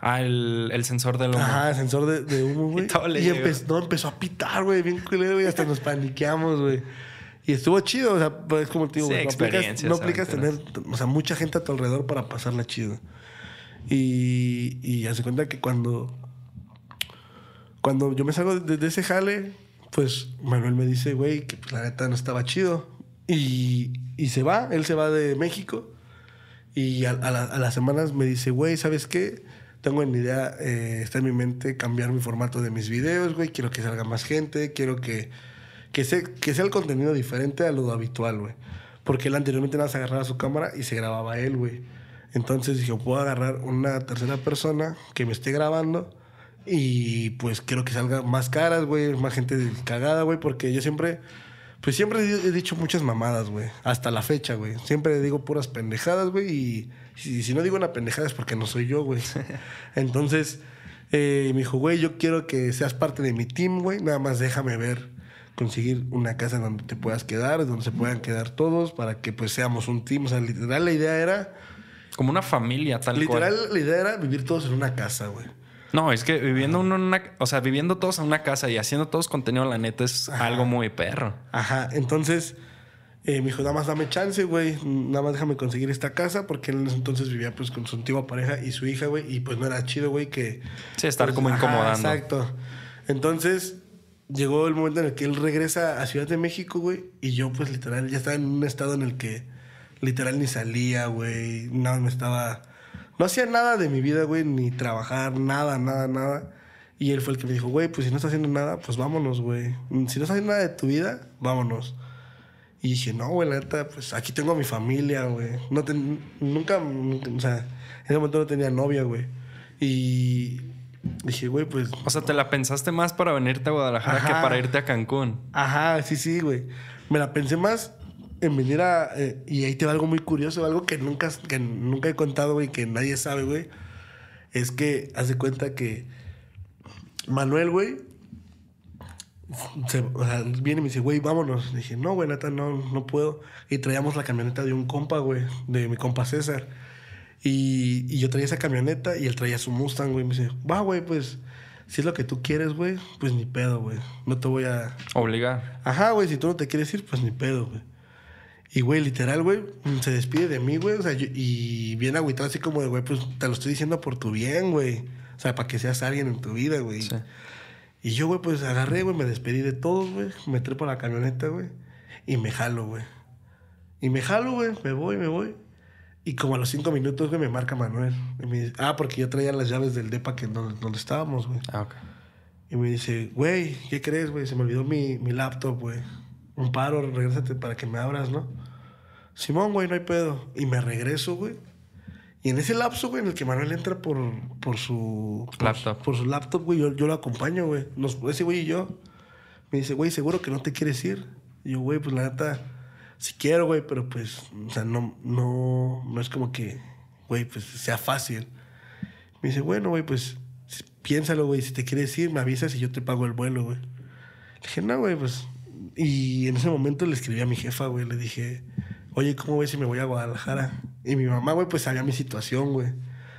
Ah, el, sensor del humo. Ajá, el sensor de, de humo, güey. y, empezó, no, empezó a pitar, güey, bien culero, güey. Hasta nos paniqueamos, güey. Y estuvo chido, o sea, pues como te digo, no aplicas, no aplicas tener, o sea, mucha gente a tu alrededor para pasarla chido. Y, y hace cuenta que cuando, cuando yo me salgo de, ese jale, pues Manuel me dice, güey, que pues, la neta no estaba chido. Y, y se va, él se va de México. Y a, a, a las semanas me dice, güey, ¿sabes qué? Tengo en idea, eh, está en mi mente cambiar mi formato de mis videos, güey. Quiero que salga más gente, quiero que, que, sea, que sea el contenido diferente a lo habitual, güey. Porque él anteriormente nada más agarraba su cámara y se grababa él, güey. Entonces dije, puedo agarrar una tercera persona que me esté grabando y pues quiero que salga más caras, güey, más gente cagada, güey, porque yo siempre, pues siempre he dicho muchas mamadas, güey, hasta la fecha, güey. Siempre digo puras pendejadas, güey, y y si no digo una pendejada es porque no soy yo, güey. Entonces, eh, me dijo, güey, yo quiero que seas parte de mi team, güey. Nada más déjame ver, conseguir una casa donde te puedas quedar, donde se puedan quedar todos, para que pues seamos un team. O sea, literal, la idea era... Como una familia, tal literal, la idea era vivir todos en una casa, güey. No, es que viviendo uno en una, o sea, viviendo todos en una casa y haciendo todos contenido, la neta es algo muy perro. Ajá, entonces eh, me dijo, nada más dame chance, güey. Nada más déjame conseguir esta casa. Porque él en ese entonces vivía pues con su antigua pareja y su hija, güey. Y pues no era chido, güey, que... Sí, estar como incomodando. exacto. Entonces llegó el momento en el que él regresa a Ciudad de México, güey. Y yo pues literal ya estaba en un estado en el que literal ni salía, güey. Nada, me estaba... No hacía nada de mi vida, güey. Ni trabajar, nada, nada, nada. Y él fue el que me dijo, güey, pues si no estás haciendo nada, pues vámonos, güey. Si no estás haciendo nada de tu vida, vámonos. Y dije, no, güey, la neta, pues aquí tengo a mi familia, güey. No nunca, o sea, en ese momento no tenía novia, güey. Y dije, güey, pues... O sea, ¿te la pensaste más para venirte a Guadalajara que para irte a Cancún? Ajá, sí, sí, güey. Me la pensé más en venir a... Eh, y ahí te va algo muy curioso, algo que nunca, que nunca he contado, güey, que nadie sabe, güey. Es que, haz de cuenta que Manuel, güey, viene y me dice, güey, vámonos. dije, no, güey, neta, no, no puedo. Y traíamos la camioneta de un compa, güey, de mi compa César. Y, y, yo traía esa camioneta y él traía su Mustang, güey. Me dice, va, güey, pues, si es lo que tú quieres, güey, pues ni pedo, güey. No te voy a... Obligar. Ajá, güey, si tú no te quieres ir, pues ni pedo, güey. Y, güey, literal, güey, se despide de mí, güey. O sea, y viene agüitado así como de, güey, pues te lo estoy diciendo por tu bien, güey. O sea, para que seas alguien en tu vida, güey. Sí. Y yo, güey, pues agarré, güey, me despedí de todos, güey. Me trepo a la camioneta, güey. Y me jalo, güey. Y me jalo, güey. Me voy, me voy. Y como a los cinco minutos, güey, me marca Manuel. Y me dice, ah, porque yo traía las llaves del depa que donde, estábamos, güey. Ah, ok. Y me dice, güey, ¿qué crees, güey? Se me olvidó mi, mi laptop, güey. Un paro, regrésate para que me abras, ¿no? Simón, güey, no hay pedo. Y me regreso, güey. Y en ese lapso, güey, en el que Manuel entra por, por su laptop, por, su laptop, güey, yo, lo acompaño, güey. ese güey y yo. Me dice, güey, ¿seguro que no te quieres ir? Y yo, güey, pues la neta, sí quiero, güey, pero pues, o sea, no, no, no es como que, güey, pues sea fácil. Me dice, bueno, güey, pues piénsalo, güey, si te quieres ir, me avisas y yo te pago el vuelo, güey. Le dije, no, güey, pues. Y en ese momento le escribí a mi jefa, güey, le dije, oye, ¿cómo ves si me voy a Guadalajara? Y mi mamá, güey, pues sabía mi situación, güey.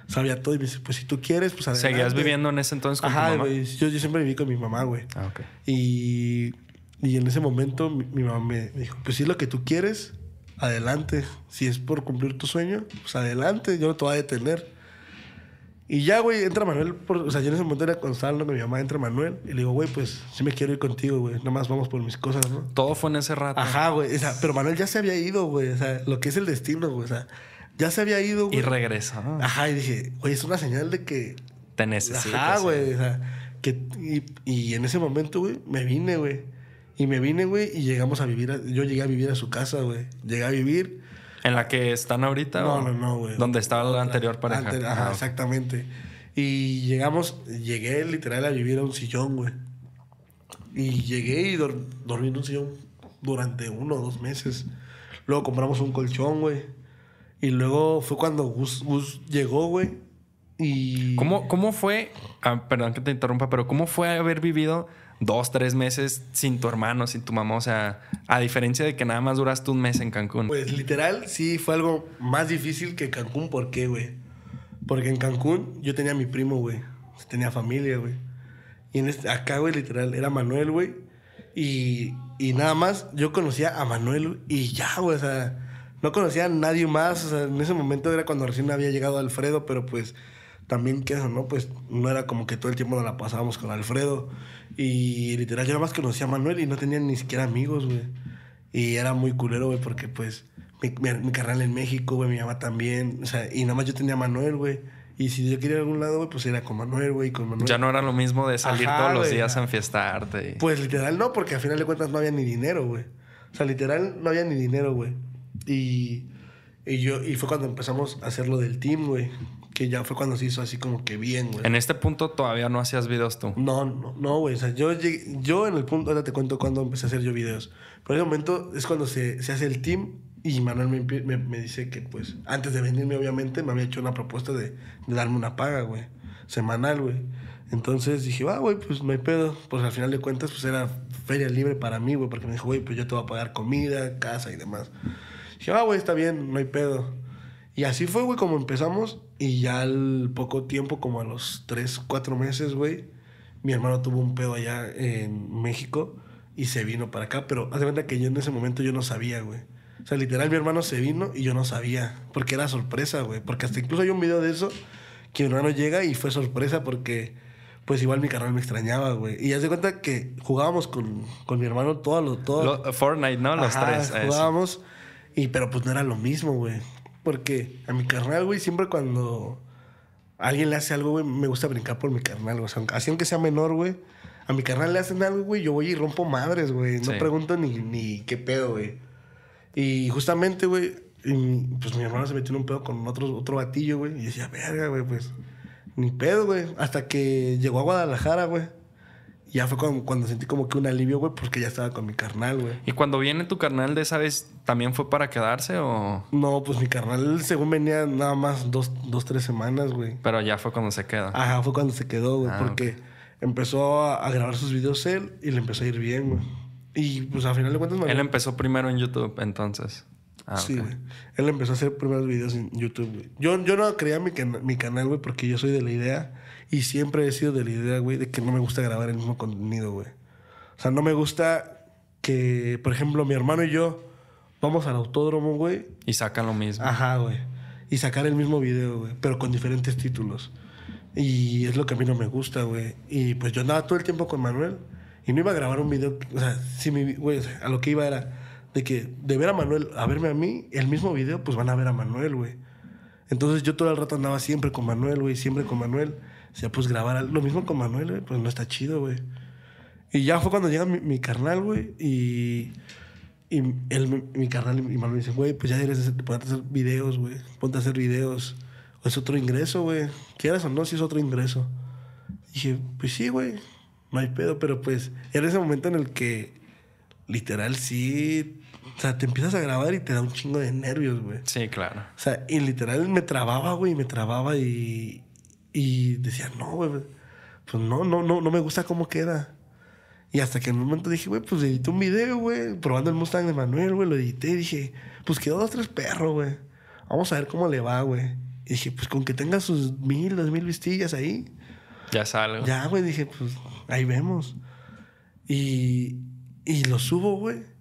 Sabía todo y me dice, pues si tú quieres, pues adelante. ¿Seguías viviendo en ese entonces con Ajá, tu mamá? Yo, yo, siempre viví con mi mamá, güey. Ah, ok. Y, y en ese momento mi, mamá me dijo, pues si es lo que tú quieres, adelante. Si es por cumplir tu sueño, pues adelante. Yo no te voy a detener. Y ya, güey, entra Manuel. o sea, yo en ese momento era con mi mamá, entra Manuel. Y le digo, güey, pues sí me quiero ir contigo, güey. Nada más vamos por mis cosas, ¿no? Todo fue en ese rato. Ajá, güey. O sea, pero Manuel ya se había ido, güey. O sea, lo que es el destino, güey. O sea, ya se había ido, güey. Y regresó. Ajá, y dije, oye, es una señal de que. Te necesitas. Ajá, güey. O sea, que. Y, y, en ese momento, güey, me vine, güey. Y me vine, güey, y llegamos a vivir. yo llegué a vivir a su casa, güey. Llegué a vivir. ¿En la que están ahorita? No, no, no, güey. ¿Dónde estaba la anterior pareja? ajá, exactamente. Y llegamos, llegué literal a vivir a un sillón, güey. Y llegué y dormí en un sillón durante uno o dos meses. Luego compramos un colchón, güey. Y luego fue cuando Gus, llegó, güey. Y. ¿Cómo, cómo fue? Ah, perdón que te interrumpa, pero ¿cómo fue haber vivido dos, tres meses sin tu hermano, sin tu mamá? O sea, a diferencia de que nada más duraste un mes en Cancún. Pues literal, sí, fue algo más difícil que Cancún. ¿Por qué, güey? Porque en Cancún yo tenía a mi primo, güey. Tenía familia, güey. Y en este, acá, güey, literal, era Manuel, güey. Y, y nada más, yo conocía a Manuel y ya, güey, o sea, no conocía a nadie más. O sea, en ese momento era cuando recién había llegado Alfredo, pero pues también que eso, ¿no? Pues no era como que todo el tiempo nos la pasábamos con Alfredo. Y literal, yo nada más conocía a Manuel y no tenía ni siquiera amigos, güey. Y era muy culero, güey, porque pues mi, mi, carnal en México, güey, mi mamá también. O sea, y nada más yo tenía a Manuel, güey. Y si yo quería ir a algún lado, güey, pues era con Manuel, güey, con Manuel. Ya no era lo mismo de salir todos los días a enfiestarte. Pues literal no, porque al final de cuentas no había ni dinero, güey. O sea, literal no había ni dinero, güey. Y, y yo, y fue cuando empezamos a hacer lo del team, güey. Que ya fue cuando se hizo así como que bien, güey. En este punto todavía no hacías videos tú. No, no, no, güey. O sea, yo, yo en el punto, ahora te cuento cuando empecé a hacer yo videos. Pero en ese momento es cuando se, se hace el team y Manuel me, me, dice que, pues, antes de venirme, obviamente, me había hecho una propuesta de, de darme una paga, güey. Semanal, güey. Entonces dije, va, güey, pues no hay pedo. Pues al final de cuentas, pues era feria libre para mí, güey, porque me dijo, güey, pues yo te voy a pagar comida, casa y demás. Dije, va, güey, está bien, no hay pedo. Y así fue, güey, como empezamos. Y ya al poco tiempo, como a los 3, 4 meses, güey, mi hermano tuvo un pedo allá en México y se vino para acá. Pero haz de cuenta que yo en ese momento yo no sabía, güey. O sea, literal, mi hermano se vino y yo no sabía. Porque era sorpresa, güey. Porque hasta incluso hay un video de eso que mi hermano llega y fue sorpresa porque, pues igual mi canal me extrañaba, güey. Y ya se cuenta que jugábamos con, con mi hermano todo lo. Todo. Fortnite, ¿no? Los tres. Jugábamos. Y, pero pues no era lo mismo, güey. Porque a mi carnal, güey, siempre cuando alguien le hace algo, güey, me gusta brincar por mi carnal, güey. así aunque sea menor, güey. A mi carnal le hacen algo, güey, yo voy y rompo madres, güey. No pregunto ni, ni qué pedo, güey. Y justamente, güey, pues mi hermano se metió en un pedo con otro, otro batillo, güey. Y decía, verga, güey, pues ni pedo, güey. Hasta que llegó a Guadalajara, güey. Ya fue cuando, sentí como que un alivio, güey, porque ya estaba con mi carnal, güey. ¿Y cuando viene tu carnal de esa vez, también fue para quedarse o...? No, pues mi carnal según venía nada más dos, dos tres semanas, güey. Pero ya fue cuando se quedó. Ajá, fue cuando se quedó, güey, ah, porque empezó a, grabar sus videos él y le empezó a ir bien, güey. Y pues al final de cuentas... Él empezó primero en YouTube, entonces. Ah, sí, güey. Él empezó a hacer primeros videos en YouTube, güey. Yo, yo no creía mi, mi canal, güey, porque yo soy de la idea y siempre he sido de la idea, güey, de que no me gusta grabar el mismo contenido, güey. O sea, no me gusta que, por ejemplo, mi hermano y yo vamos al autódromo, güey. Y sacan lo mismo. Ajá, güey. Y sacar el mismo video, güey, pero con diferentes títulos. Y es lo que a mí no me gusta, güey. Y pues yo andaba todo el tiempo con Manuel. Y no iba a grabar un video, o sea, si mi, güey, a lo que iba era de que de ver a Manuel a verme a mí, el mismo video, pues van a ver a Manuel, güey. Entonces yo todo el rato andaba siempre con Manuel, güey, siempre con Manuel. O sea, pues grabar lo mismo con Manuel, güey, pues no está chido, güey. Y ya fue cuando llega mi, carnal, güey, y, Y él, mi carnal y hermano me dicen, güey, pues ya eres de poder hacer videos, güey. Ponte a hacer videos. O es otro ingreso, güey. Quieras o no, si es otro ingreso. Y dije, pues sí, güey. No hay pedo, pero pues era ese momento en el que literal sí. O sea, te empiezas a grabar y te da un chingo de nervios, güey. Sí, claro. O sea, y literal me trababa, güey, me trababa y. Y decía, no, güey. Pues no, no, no, no me gusta cómo queda. Y hasta que en un momento dije, güey, pues edité un video, güey, probando el Mustang de Manuel, güey, lo edité. Y dije, pues quedó dos, tres perros, güey. Vamos a ver cómo le va, güey. Y dije, pues con que tenga sus mil, dos mil vistillas ahí. Ya salgo. Ya, güey, dije, pues ahí vemos. Y, y lo subo, güey.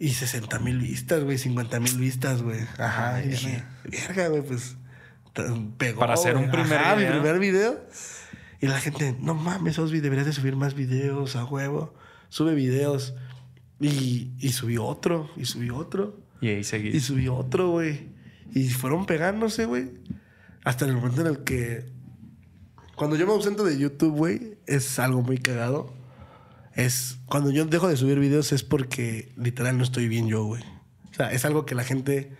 Y 60 mil vistas, güey, 50 mil vistas, güey. Ajá. y dije, verga, güey, pues pegó. Para hacer un primer Ajá, video. mi primer video. Y la gente, no mames, Osby, deberías de subir más videos a huevo. Sube videos. Y, y subí otro, y subí otro. Y ahí seguí. Y subí otro, güey. Y fueron pegándose, güey. Hasta el momento en el que. Cuando yo me ausento de YouTube, güey, es algo muy cagado. Es. Cuando yo dejo de subir videos es porque literal no estoy bien yo, güey. O sea, es algo que la gente.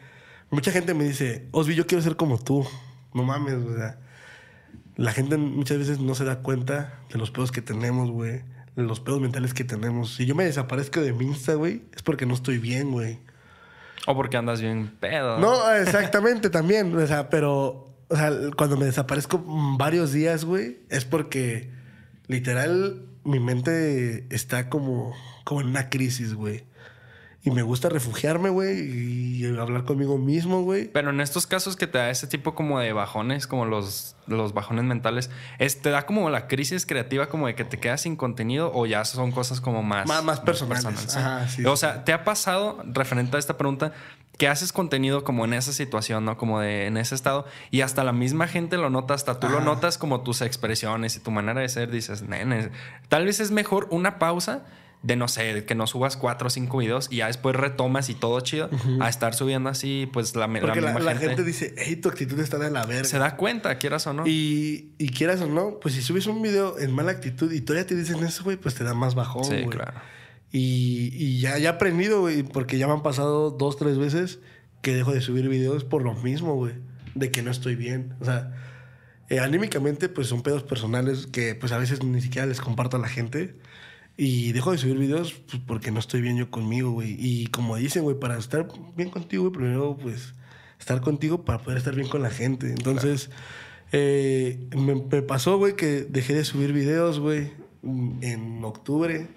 Mucha gente me dice, Osby, yo quiero ser como tú. No mames, o sea. La gente muchas veces no se da cuenta de los pedos que tenemos, güey. De los pedos mentales que tenemos. Si yo me desaparezco de mi Insta, güey, es porque no estoy bien, güey. O porque andas bien pedo. No, exactamente también. O sea, pero o sea, cuando me desaparezco varios días, güey, es porque literal mi mente está como, como en una crisis, güey. Y me gusta refugiarme, güey, y hablar conmigo mismo, güey. Pero en estos casos que te da ese tipo como de bajones, como los, los bajones mentales, es, ¿te da como la crisis creativa como de que te quedas sin contenido o ya son cosas como más... Más- más personales. ¿sí? Ajá, sí, o sea, ¿te ha pasado, referente a esta pregunta, que haces contenido como en esa situación, ¿no? Como de en ese estado y hasta la misma gente lo nota, hasta tú lo notas como tus expresiones y tu manera de ser, dices, nene, tal vez es mejor una pausa de no sé, que no subas cuatro o cinco videos y ya después retomas y todo chido, a estar subiendo así, pues la, la Porque la, misma la gente, gente dice, hey, tu actitud está de la verga. se da cuenta, quieras o no. Y, y quieras o no, pues si subes un video en mala actitud y todavía te dicen eso, güey, pues te da más bajón, sí, güey. claro. Y, y ya, ya he aprendido, güey, porque ya me han pasado dos, tres veces que dejo de subir videos por lo mismo, güey, de que no estoy bien. O sea, eh, anímicamente, pues son pedos personales que, pues a veces ni siquiera les comparto a la gente. Y dejo de subir videos pues, porque no estoy bien yo conmigo, güey. Y como dicen, güey, para estar bien contigo, güey, primero, pues, estar contigo para poder estar bien con la gente. Entonces, eh, me, me pasó, güey, que dejé de subir videos, güey, en octubre,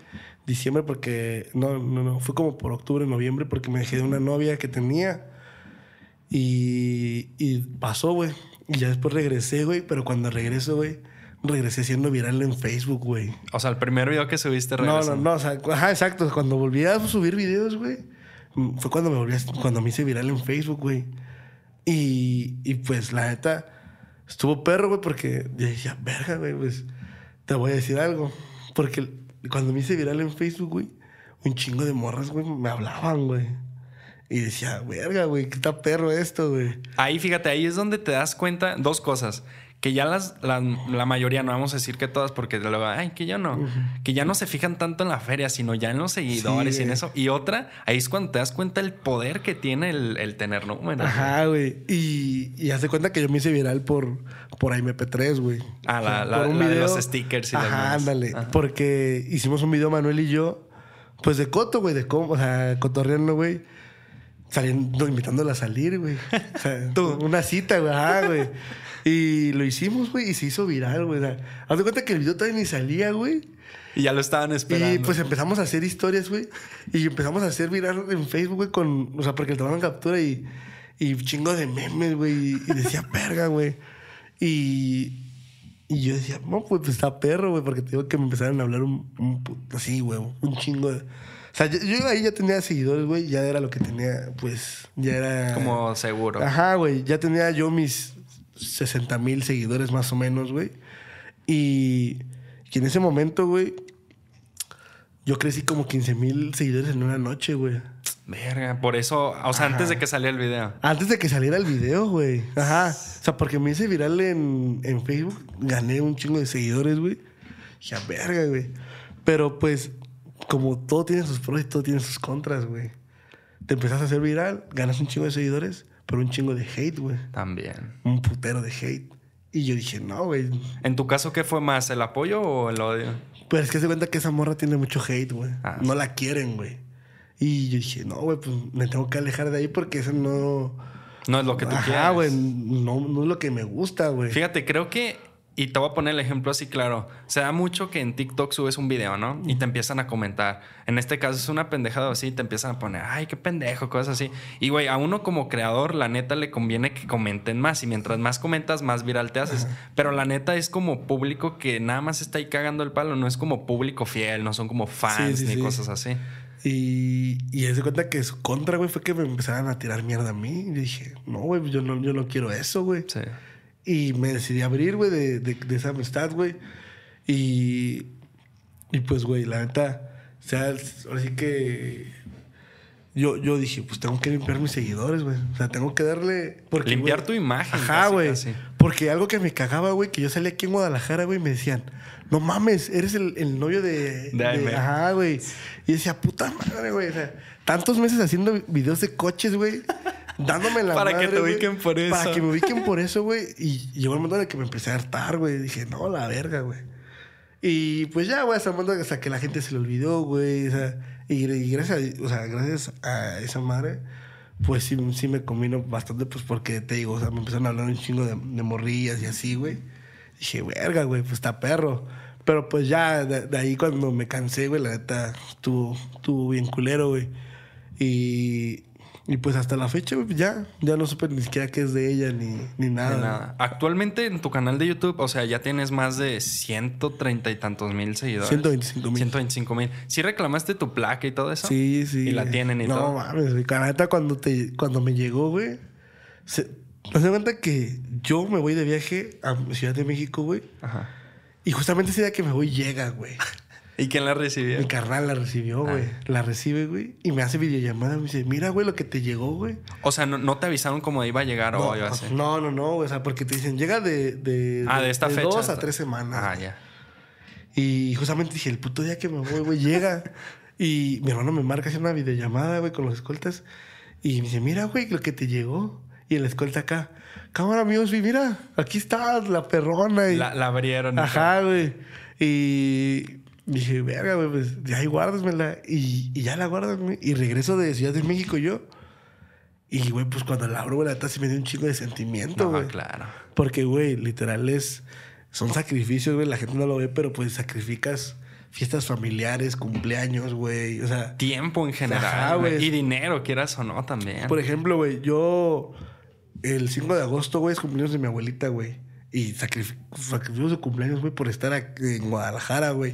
diciembre, porque no, no, no, fue como por octubre, noviembre, porque me dejé de una novia que tenía. Y, y pasó, güey. Y ya después regresé, güey, pero cuando regreso, güey, regresé siendo viral en Facebook, güey. O sea, el primer video que subiste No, regresó. no, no, o sea, ajá, exacto. Cuando volví a subir videos, güey, mm, fue cuando me volví a- cuando me hice viral en Facebook, güey. Y, y pues la neta, estuvo perro, güey, porque yo decía, verga, güey, pues te voy a decir algo. Porque cuando me hice viral en Facebook, güey, un chingo de morras, güey, me hablaban, güey. Y decía, verga, güey, qué está perro esto, güey. Ahí, fíjate, ahí es donde te das cuenta dos cosas. Que ya las, la, la mayoría, no vamos a decir que todas, porque luego, ay, que yo no. Que ya no se fijan tanto en la feria, sino ya en los seguidores y en eso. Y otra, ahí es cuando te das cuenta el poder que tiene el, el tener números. Ajá, güey. Y, y haz de cuenta que yo me hice viral por, por MP3, güey. Ah, la- O sea, la- por un la de los stickers y Ajá, demás. ándale. Ajá. Porque hicimos un video Manuel y yo, pues de coto, güey, de cómo, o sea, cotorreando, güey. Saliendo, invitándola a salir, güey. O sea, una cita, güey. Ajá, güey. Y lo hicimos, güey, y se hizo viral, güey. O sea, haz de cuenta que el video todavía ni salía, güey. Y ya lo estaban esperando. Y pues empezamos a hacer historias, güey. Y empezamos a hacer viral en Facebook, güey, con. O sea, porque le tomaron captura y. Y chingo de memes, güey. Y, decía perga, güey. Y. Y yo decía, no, pues, pues, está perro, güey, porque te digo que me empezaron a hablar un, un así, güey, un chingo de. O sea, yo, yo ahí ya tenía seguidores, güey, ya era lo que tenía, pues, ya era. Como seguro. Ajá, güey. Ya tenía yo mis 60 mil seguidores más o menos, güey. Y, y en ese momento, güey, yo crecí como 15 mil seguidores en una noche, güey. Verga, por eso, o sea, antes de que saliera el video. Antes de que saliera el video, güey. Ajá. O sea, porque me hice viral en, en Facebook, gané un chingo de seguidores, güey. Ya, verga, güey. Pero pues, como todo tiene sus pros y todo tiene sus contras, güey. te empezás a hacer viral, ganas un chingo de seguidores, pero un chingo de hate, güey. También. Un putero de hate. Y yo dije, no, güey. ¿En tu caso qué fue más, el apoyo o el odio? Pues es que se cuenta que esa morra tiene mucho hate, güey. Ah, no la quieren, güey. Y yo dije, no, güey, pues me tengo que alejar de ahí porque eso no. No es lo que tú Ajá, quieres. güey. No, no es lo que me gusta, güey. Fíjate, creo que, y te voy a poner el ejemplo así claro, se da mucho que en TikTok subes un video, ¿no? Y te empiezan a comentar. En este caso es una pendejada así, te empiezan a poner, ay, qué pendejo, cosas así. Y güey, a uno como creador, la neta le conviene que comenten más. Y mientras más comentas, más viral te haces. Pero la neta es como público que nada más está ahí cagando el palo, no es como público fiel, no son como fans Sí, sí, ni sí. cosas así. Y, y se cuenta que su contra, güey, fue que me empezaran a tirar mierda a mí. Y dije, no, güey, yo no, yo no quiero eso, güey. Sí. Y me decidí abrir, güey, de, de, de esa amistad, güey. Y, y pues, güey, la neta, o sea, ahora sí que yo, yo dije, pues tengo que limpiar mis seguidores, güey. O sea, tengo que darle... Porque, Limpiar tu imagen. Ajá, güey. Porque algo que me cagaba, güey, que yo salía aquí en Guadalajara, güey, me decían, no mames, eres el, el novio de... De Aime. Ajá, güey. Y decía, puta madre, güey. O sea, tantos meses haciendo videos de coches, güey. Dándome la Para que madre, te güey, ubiquen por Para eso. que me ubiquen por eso, güey. Y llegó el momento en el que me empecé a hartar, güey. Dije, no, la verga, güey. Y pues ya, güey, hasta el momento hasta que la gente se le olvidó, güey. O sea, y, y gracias, a, o sea, gracias a esa madre, pues sí, sí me combino bastante, pues porque te digo, o sea, me empezaron a hablar un chingo de, de morrillas y así, güey. Dije, verga, güey, pues está perro. Pero pues ya, de, de ahí cuando me cansé, güey, la neta, estuvo, estuvo bien culero, güey. Y, y pues hasta la fecha, ya, ya no supe ni siquiera qué es de ella ni, ni nada. Actualmente en tu canal de YouTube, o sea, ya tienes más de 130 y tantos mil seguidores. 125 mil. 125 mil. ¿Sí reclamaste tu placa y todo eso? Sí, sí. Y la tienen y no, todo. No mames, neta, cuando, te, cuando me llegó, güey, se, cuenta que yo me voy de viaje a Ciudad de México, güey. Ajá. Y justamente ese día que me voy llega, güey. ¿Y quién la recibió? Mi carnal la recibió, güey. Ah. La recibe, güey. Y me hace videollamada. Me dice, mira, güey, lo que te llegó, güey. O sea, no, no te avisaron cómo iba a llegar No, o iba a ser. no, no, no, güey. O sea, porque te dicen, llega de... de Ah, de esta fecha. dos a tres semanas. Ah, ya. Y justamente dije, el puto día que me voy, güey, llega. Y mi hermano me marca hace una videollamada, güey, con los escoltas. Y me dice, mira, güey, lo que te llegó. Y el escolta acá, cámara, amigos, güey, mira, aquí está la perrona. Y, La, la abrieron. y Ajá, güey. Y dije, verga, güey, pues ya ahí guárdasmela. Y, y ya la guardas, güey. Y regreso de Ciudad de México yo. Y, güey, pues cuando la abro, güey, la sí me dio un chingo de sentimiento, todo. güey. No, claro. Porque, güey, literal es... Son sacrificios, güey. La gente no lo ve, pero pues sacrificas fiestas familiares, cumpleaños, güey. O sea, Tiempo en general. Ajá, güey. Y dinero, quieras o no, también. por ejemplo, güey, yo... El 5 de agosto, güey, es cumpleaños de mi abuelita, güey. Y sacrifi- sacrifico su cumpleaños, güey, por estar aquí en Guadalajara, güey.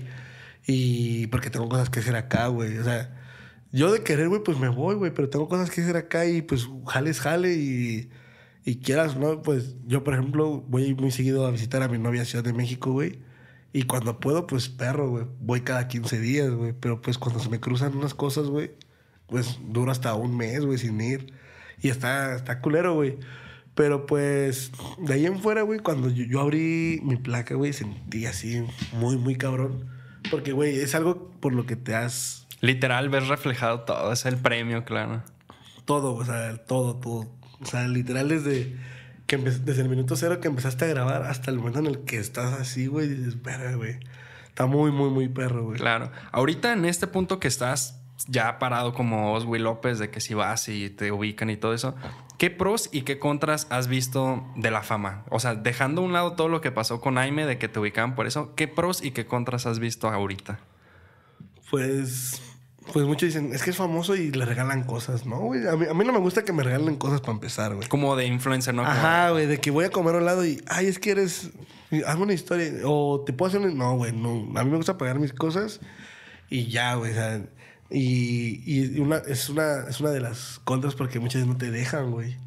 Y porque tengo cosas que hacer acá, güey. O sea, yo de querer, güey, pues me voy, güey. Pero tengo cosas que hacer acá y pues jale es jale y... Y quieras, ¿no? Pues yo, por ejemplo, voy muy seguido a visitar a mi novia Ciudad de México, güey. Y cuando puedo, pues perro, güey. Voy cada 15 días, güey. Pero pues cuando se me cruzan unas cosas, güey, pues duro hasta un mes, güey, sin ir. Y está, está culero, güey. Pero pues, de ahí en fuera, güey, cuando yo, yo abrí mi placa, güey, sentí así muy, muy cabrón. Porque, güey, es algo por lo que te has Literal, ves reflejado todo. Es el premio, claro. todo, o sea, todo, todo. O sea, literal desde que desde el minuto cero que empezaste a grabar hasta el momento en el que estás así, güey, dices, verga, güey. Está muy, muy, muy perro, güey. Claro. Ahorita en este punto que estás ya parado como Oswi López, de que si vas y te ubican y todo eso, ¿qué pros y qué contras has visto de la fama? O sea, dejando a un lado todo lo que pasó con Aime, de que te ubicaban por eso, ¿qué pros y qué contras has visto ahorita? Pues, pues muchos dicen, es que es famoso y le regalan cosas, ¿no, güey? A mí, a mí no me gusta que me regalen cosas para empezar, güey. Como de influencer, ¿no? Ajá, güey, de que voy a comer a un lado y, ay, es que eres, hazme una historia, o te puedo hacer una... No, güey, no, a mí me gusta pagar mis cosas y ya, güey, o sea, y, y una, es, una, es una de las contras porque muchas veces no te dejan, güey.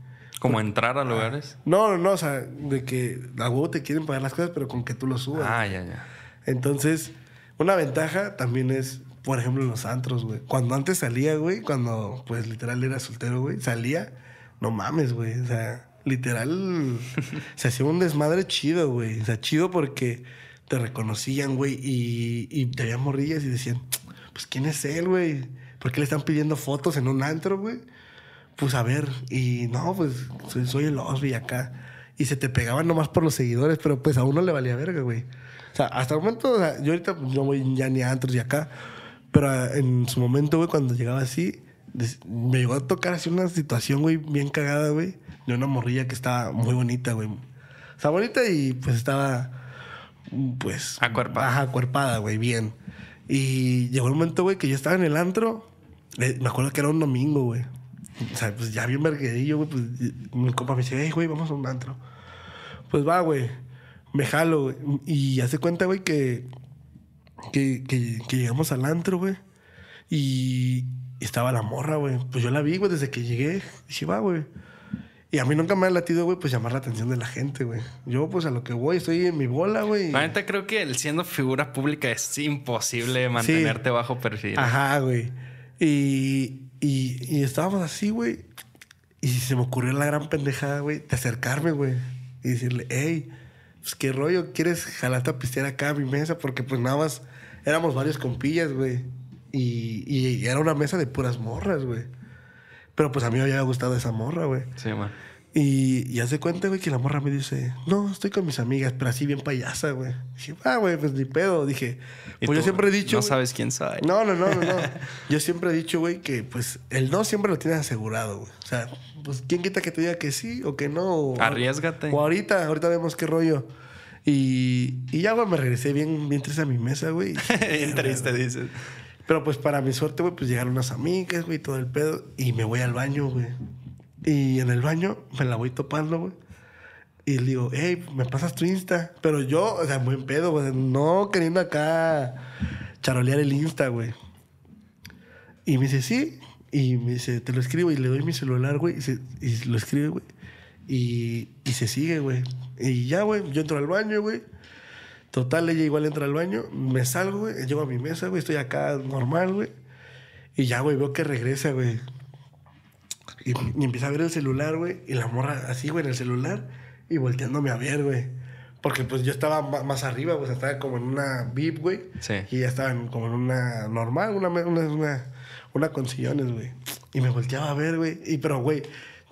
como entrar a lugares. No, no, no, o sea, de que a huevo te quieren pagar las cosas, pero con que tú lo subas. Ah, ya, ya. Entonces, una ventaja también es, por ejemplo, en los antros, güey. Cuando antes salía, güey, cuando pues literal era soltero, güey, salía, no mames, güey. O sea, literal se hacía un desmadre chido, güey. O sea, chido porque te reconocían, güey, y, y te veían morrillas y decían, pues, ¿quién es él, güey? ¿por qué le están pidiendo fotos en un antro, güey? Pues a ver, y no, pues soy, soy el Osby acá. Y se te pegaban nomás por los seguidores, pero pues a uno le valía verga, güey. O sea, hasta el momento, o sea, yo ahorita pues, no voy ya ni a antros y acá, pero ah, en su momento, güey, cuando llegaba así, me llegó a tocar así una situación, güey, bien cagada, güey, de una morrilla que estaba muy bonita, güey. O sea, bonita y pues estaba, pues... Acuerpada. Ajá, acuerpada, güey, bien. Y llegó el momento, güey, que yo estaba en el antro. eh, me acuerdo que era un domingo, güey. O sea, pues ya bien verguedillo, güey. Pues mi compa me dice, hey, güey, vamos a un antro. Pues va, güey. Me jalo, güey. Y hace cuenta, güey, que, que, que, que llegamos al antro, güey. Y estaba la morra, güey. Pues yo la vi, güey, desde que llegué. Dije, va, güey. Y a mí nunca me ha latido, güey, pues llamar la atención de la gente, güey. Yo, pues a lo que voy, estoy en mi bola, güey. La neta creo que el siendo figura pública es imposible mantenerte bajo perfil. Ajá, güey. Y, y, y estábamos así, güey. Y se me ocurrió la gran pendejada, güey, de acercarme, güey. Y decirle, hey, pues qué rollo, ¿quieres jalarte a pistear acá a mi mesa? Porque pues nada más éramos varios compillas, güey. Y, y era una mesa de puras morras, güey. Pero pues a mí me había gustado esa morra, güey. Sí, man. Y, y hace cuenta, güey, que la morra me dice, no, estoy con mis amigas, pero así bien payasa, güey. Dije, ah, güey, pues ni pedo. Dije, pues yo siempre he dicho. No güey, sabes quién soy. no, no, no, no, no. Yo siempre he dicho, güey, que pues el no siempre lo tienes asegurado, güey. O sea, pues quién quita que te diga que sí o que no. O, Arriesgate. O ahorita, ahorita vemos qué rollo. Y, y ya, güey, me regresé bien, bien triste a mi mesa, güey. Bien triste, dices. Pero pues para mi suerte, güey, pues llegaron unas amigas, güey, todo el pedo. Y me voy al baño, güey. Y en el baño me la voy topando, güey. Y le digo, hey, ¿me pasas tu Insta? Pero yo, o sea, buen pedo, güey. No queriendo acá charolear el Insta, güey. Y me dice, sí. Y me dice, te lo escribo. Y le doy mi celular, güey. Y, se- lo escribe, güey. Y, y se sigue, güey. Y ya, güey, yo entro al baño, güey. Total, ella igual entra al baño. Me salgo, güey. Llego a mi mesa, güey. Estoy acá normal, güey. Y ya, güey, veo que regresa, güey. Y, y empieza a ver el celular, güey. Y la morra así, güey, en el celular. Y volteándome a ver, güey. Porque pues yo estaba más arriba, pues estaba como en una VIP, güey. Sí. Y ella estaba en- como en una normal, una, una, una, una con sillones, güey. Y me volteaba a ver, güey. Y pero, güey,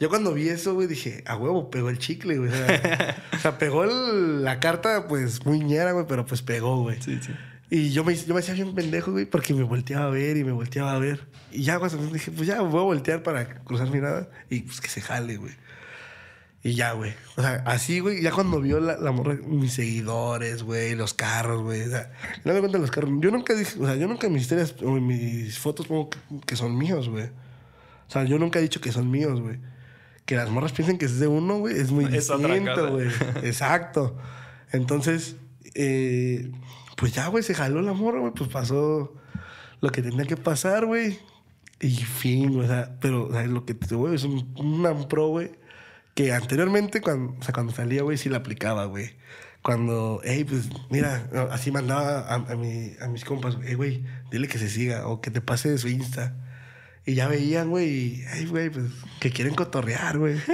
yo cuando vi eso, güey, dije, a huevo, pegó el chicle, güey. O sea, o sea, pegó el- la carta, pues, muy ñera, güey, pero pues pegó, güey. Sí, sí. Y yo me, yo me hacía bien pendejo, güey, porque me volteaba a ver y me volteaba a ver. Y ya, güey, dije, pues ya, voy a voltear para cruzar mirada y pues que se jale, güey. Y ya, güey. O sea, así, güey, ya cuando vio la, la morra, mis seguidores, güey, los carros, güey. O sea, no me cuentan los carros. Yo nunca dije, o sea, yo nunca en mis historias o en mis fotos pongo que, que son míos, güey. O sea, yo nunca he dicho que son míos, güey. Que las morras piensen que es de uno, güey, es muy Es distinto, güey. Exacto. Entonces, eh, pues ya, güey, se jaló la morra, güey. Pues pasó lo que tenía que pasar, güey. Y fin, güey. O sea, pero o sea, lo que te güey, es un, una pro, güey. Que anteriormente, cuando, o sea, cuando salía, güey, sí la aplicaba, güey. Cuando, hey, pues, mira, así mandaba a, a, mi- a mis compas, hey, güey, dile que se siga o que te pase de su Insta. Y ya veían, güey, y, hey, güey, pues, que quieren cotorrear, güey.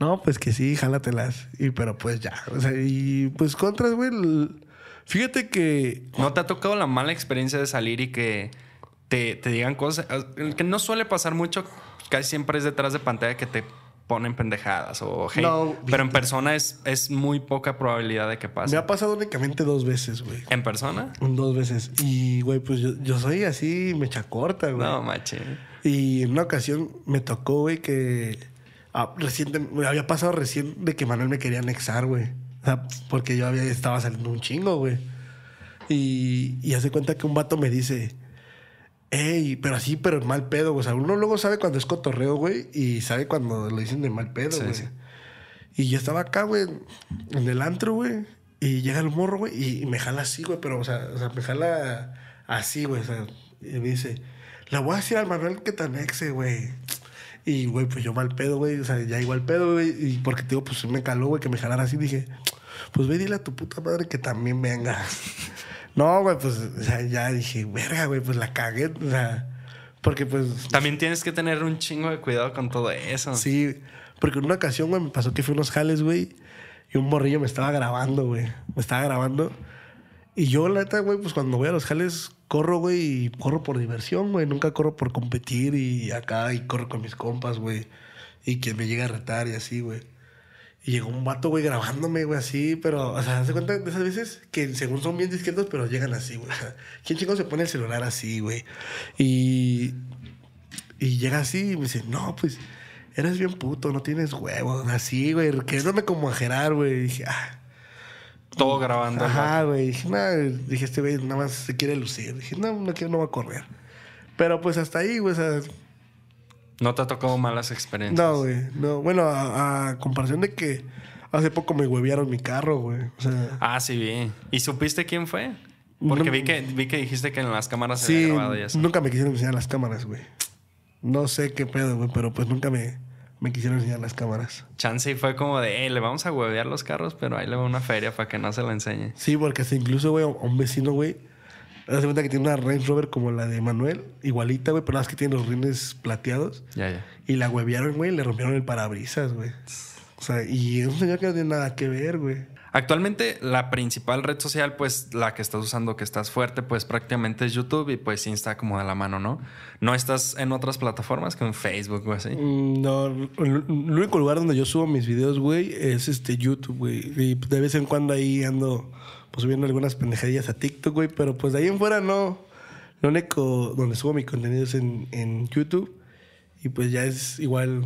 No, pues que sí, jálatelas. Y pero pues ya, o sea, y pues contras, güey. el- Fíjate que ¿No te ha tocado la mala experiencia de salir y que te, te digan cosas? El que no suele pasar mucho, casi siempre es detrás de pantalla que te ponen pendejadas o hate. No, pero en persona es, es muy poca probabilidad de que me pase. ha pasado únicamente dos veces, güey. ¿En persona? Dos veces. Y, güey, pues yo, yo soy así, mecha corta, güey. No, mache. Y en una ocasión me tocó, güey, que ah, reciente, me había pasado recién de que Manuel me quería anexar, güey. O sea, porque yo había, estaba saliendo un chingo, güey. Y, y hace cuenta que un vato me dice, Ey, pero así, pero en mal pedo, güey. O sea, uno luego sabe cuando es cotorreo, güey, y sabe cuando lo dicen de mal pedo, Sí, güey. sí. Y yo estaba acá, güey, en el antro, güey, y llega el morro, güey, y, me jala así, güey, pero, o sea, o sea, me jala así, güey, o sea, y me dice, le voy a decir al Manuel que te anexe, güey. Y, güey, pues yo mal pedo, güey, o sea, ya igual pedo, güey, y porque te digo, pues me caló, güey, que me jalara así, dije, pues ve dile a tu puta madre que también venga. No, güey, pues, o sea, ya dije, verga, güey, pues la cagué, o sea, porque pues También tienes que tener un chingo de cuidado con todo eso. Sí, porque en una ocasión, güey, me pasó que fui a unos jales, güey, y un morrillo me estaba grabando, güey. Me estaba grabando. Y yo, la neta, güey, pues cuando voy a los jales, corro, güey, y corro por diversión, güey. Nunca corro por competir y acá y corro con mis compas, güey. Y quien me llega a retar y así, güey. Y llegó un vato, güey, grabándome, güey, así, pero, o sea, ¿se cuenta de esas veces que según son bien discretos, pero llegan así, güey? ¿quién chico se pone el celular así, güey? Y, y llega así y me dice, no, pues, eres bien puto, no tienes huevos, así, güey, queriéndome como ajerar, güey. Y dije, ah. Todo grabando. Ajá, güey. Dije, nada, dije, este güey nada más se quiere lucir. Dije, no, no quiero, no va a correr. Pero pues hasta ahí, güey, o sea, ¿No te ha tocado malas experiencias? no, güey. No, bueno, a, a comparación de que hace poco me huevearon mi carro, güey. O sea, Ah, sí, vi. ¿Y supiste quién fue? Porque No. vi, que, vi que dijiste que en las cámaras se había sí, grabado y eso. nunca me quisieron enseñar las cámaras, güey. No sé qué pedo, güey, pero pues nunca me, me quisieron enseñar las cámaras. Chance fue como de, hey, le vamos a huevear los carros, pero ahí le va una feria para que no se la enseñe. Sí, porque hasta incluso, güey, a un vecino, güey, hace cuenta que tiene una Range Rover como la de Manuel, igualita, güey, pero nada más que tiene los rines plateados. Ya, ya. Y la huevearon, güey, y le rompieron el parabrisas, güey. O sea, y es un señor que no tiene nada que ver, güey. Actualmente la principal red social, pues la que estás usando, que estás fuerte, pues prácticamente es YouTube y pues Insta como de la mano, ¿no? No estás en otras plataformas como en Facebook o así. Mm, No, el único lugar donde yo subo mis videos, güey, es este YouTube, güey. Y de vez en cuando ahí ando pues subiendo algunas pendejadillas a TikTok, güey. Pero pues de ahí en fuera no. Lo único donde subo mi contenido es en, en YouTube. Y pues ya es igual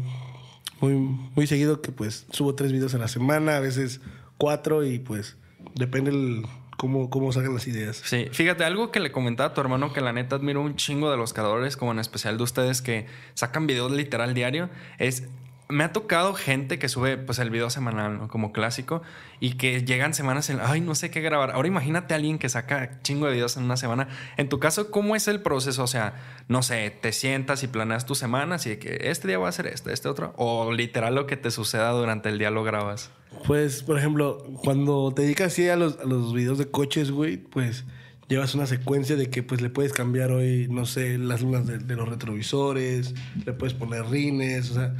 muy, muy seguido que pues subo tres videos a la semana, a veces cuatro y pues depende el, cómo, cómo salgan las ideas. Sí, fíjate, algo que le comentaba a tu hermano que la neta admiro un chingo de los creadores, como en especial de ustedes que sacan videos literal diario, es me ha tocado gente que sube pues el video semanal. Como clásico, y que llegan semanas en, ay, no sé qué grabar. Ahora imagínate a alguien que saca chingo de videos en una semana. En tu caso, ¿cómo es el proceso? O sea, no sé, te sientas y planeas tus semanas y que este día voy a hacer este, este otro, o literal lo que te suceda durante el día lo grabas. Pues, por ejemplo, cuando te dedicas así a los, los videos de coches, güey, pues llevas una secuencia de que pues le puedes cambiar hoy, no sé, las lunas de, de los retrovisores, le puedes poner rines, o sea,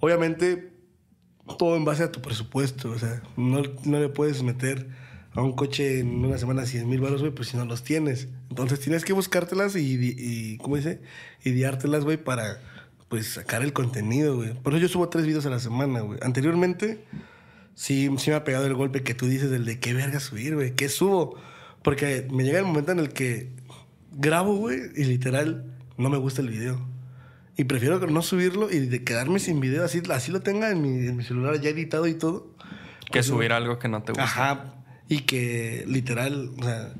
obviamente todo en base a tu presupuesto, o sea, no, no le puedes meter a un coche en una semana 100 mil baros, güey, pues si no los tienes. Entonces tienes que buscártelas y, y ¿cómo dice? Ideártelas, güey, para pues sacar el contenido, güey. Por eso yo subo tres videos a la semana, güey. Anteriormente sí, sí me ha pegado el golpe que tú dices, del de qué verga subir, güey, qué subo. Porque me llega el momento en el que grabo, güey, y literal no me gusta el video. Y prefiero no subirlo y de quedarme sin video, así, así lo tenga en mi, en mi celular ya editado y todo. Que Pues, subir algo que no te gusta. Ajá. Y que literal, o sea,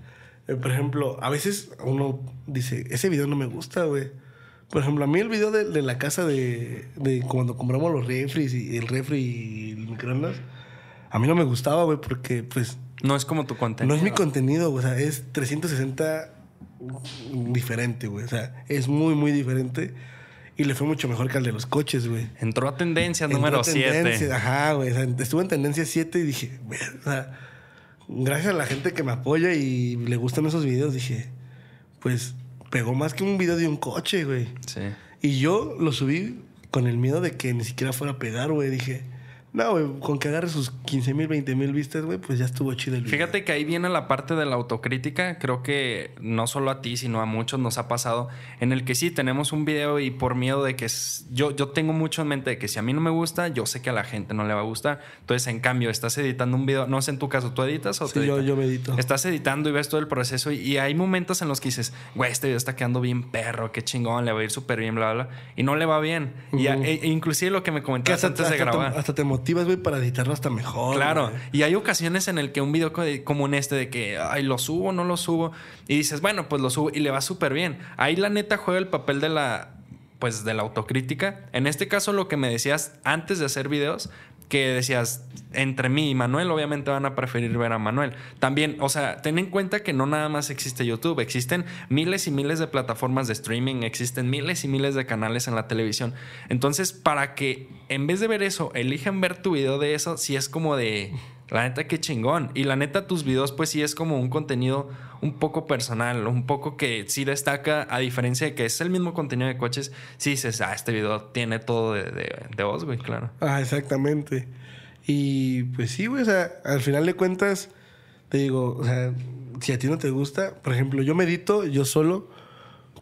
eh, por ejemplo, a veces uno dice, ese video no me gusta, güey. Por ejemplo, a mí el video de, de la casa de, de cuando compramos los refris y el refri y el microondas, a mí no me gustaba, güey, porque pues No es como tu contenido. no es mi contenido, o sea, es 360 diferente, güey. O sea, es muy, muy diferente. Y le fue mucho mejor que al de los coches, güey. Entró a tendencia Entró número a tendencia, 7. Ajá, güey. O sea, estuve en tendencia 7 y dije, o sea, gracias a la gente que me apoya y le gustan esos videos, dije, pues pegó más que un video de un coche, güey. Sí. Y yo lo subí con el miedo de que ni siquiera fuera a pegar, güey. Dije, no, güey, con que agarre sus 15 mil, 20 mil vistas, güey, pues ya estuvo chido el video. Fíjate que ahí viene la parte de la autocrítica. Creo que no solo a ti, sino a muchos nos ha pasado. En el que sí tenemos un video y por miedo de que yo, yo tengo mucho en mente de que si a mí no me gusta, yo sé que a la gente no le va a gustar. Entonces, en cambio, estás editando un video. No sé en tu caso, ¿tú editas o te Sí, yo, yo medito. Estás editando y ves todo el proceso y, y hay momentos en los que dices, güey, este video está quedando bien perro, qué chingón, le va a ir súper bien, bla, bla, bla. Y no le va bien. Y e- e inclusive lo que me Que comentabas hasta, antes de hasta te, grabar. hasta te motivas, güey, para editarlo hasta mejor. Claro, güey. y hay ocasiones en el que un video co- como en este de que, ay, lo subo, no lo subo, y dices, bueno, pues lo subo y le va súper bien. Ahí la neta juega el papel de la, pues de la autocrítica. En este caso lo que me decías antes de hacer videos, que decías, entre mí y Manuel, obviamente van a preferir ver a Manuel. También, o sea, ten en cuenta que no nada más existe YouTube, existen miles y miles de plataformas de streaming, existen miles y miles de canales en la televisión. Entonces, para que en vez de ver eso, elijan ver tu video de eso, sí es como de, la neta, qué chingón. Y la neta, tus videos, pues sí es como un contenido un poco personal, un poco que sí destaca, a diferencia de que es el mismo contenido de coches, sí dices, ah, este video tiene todo de, de, de vos, güey, claro. Ah, exactamente. Y pues sí, güey, o sea, al final de cuentas, te digo, o sea, si a ti no te gusta, por ejemplo, yo medito yo solo.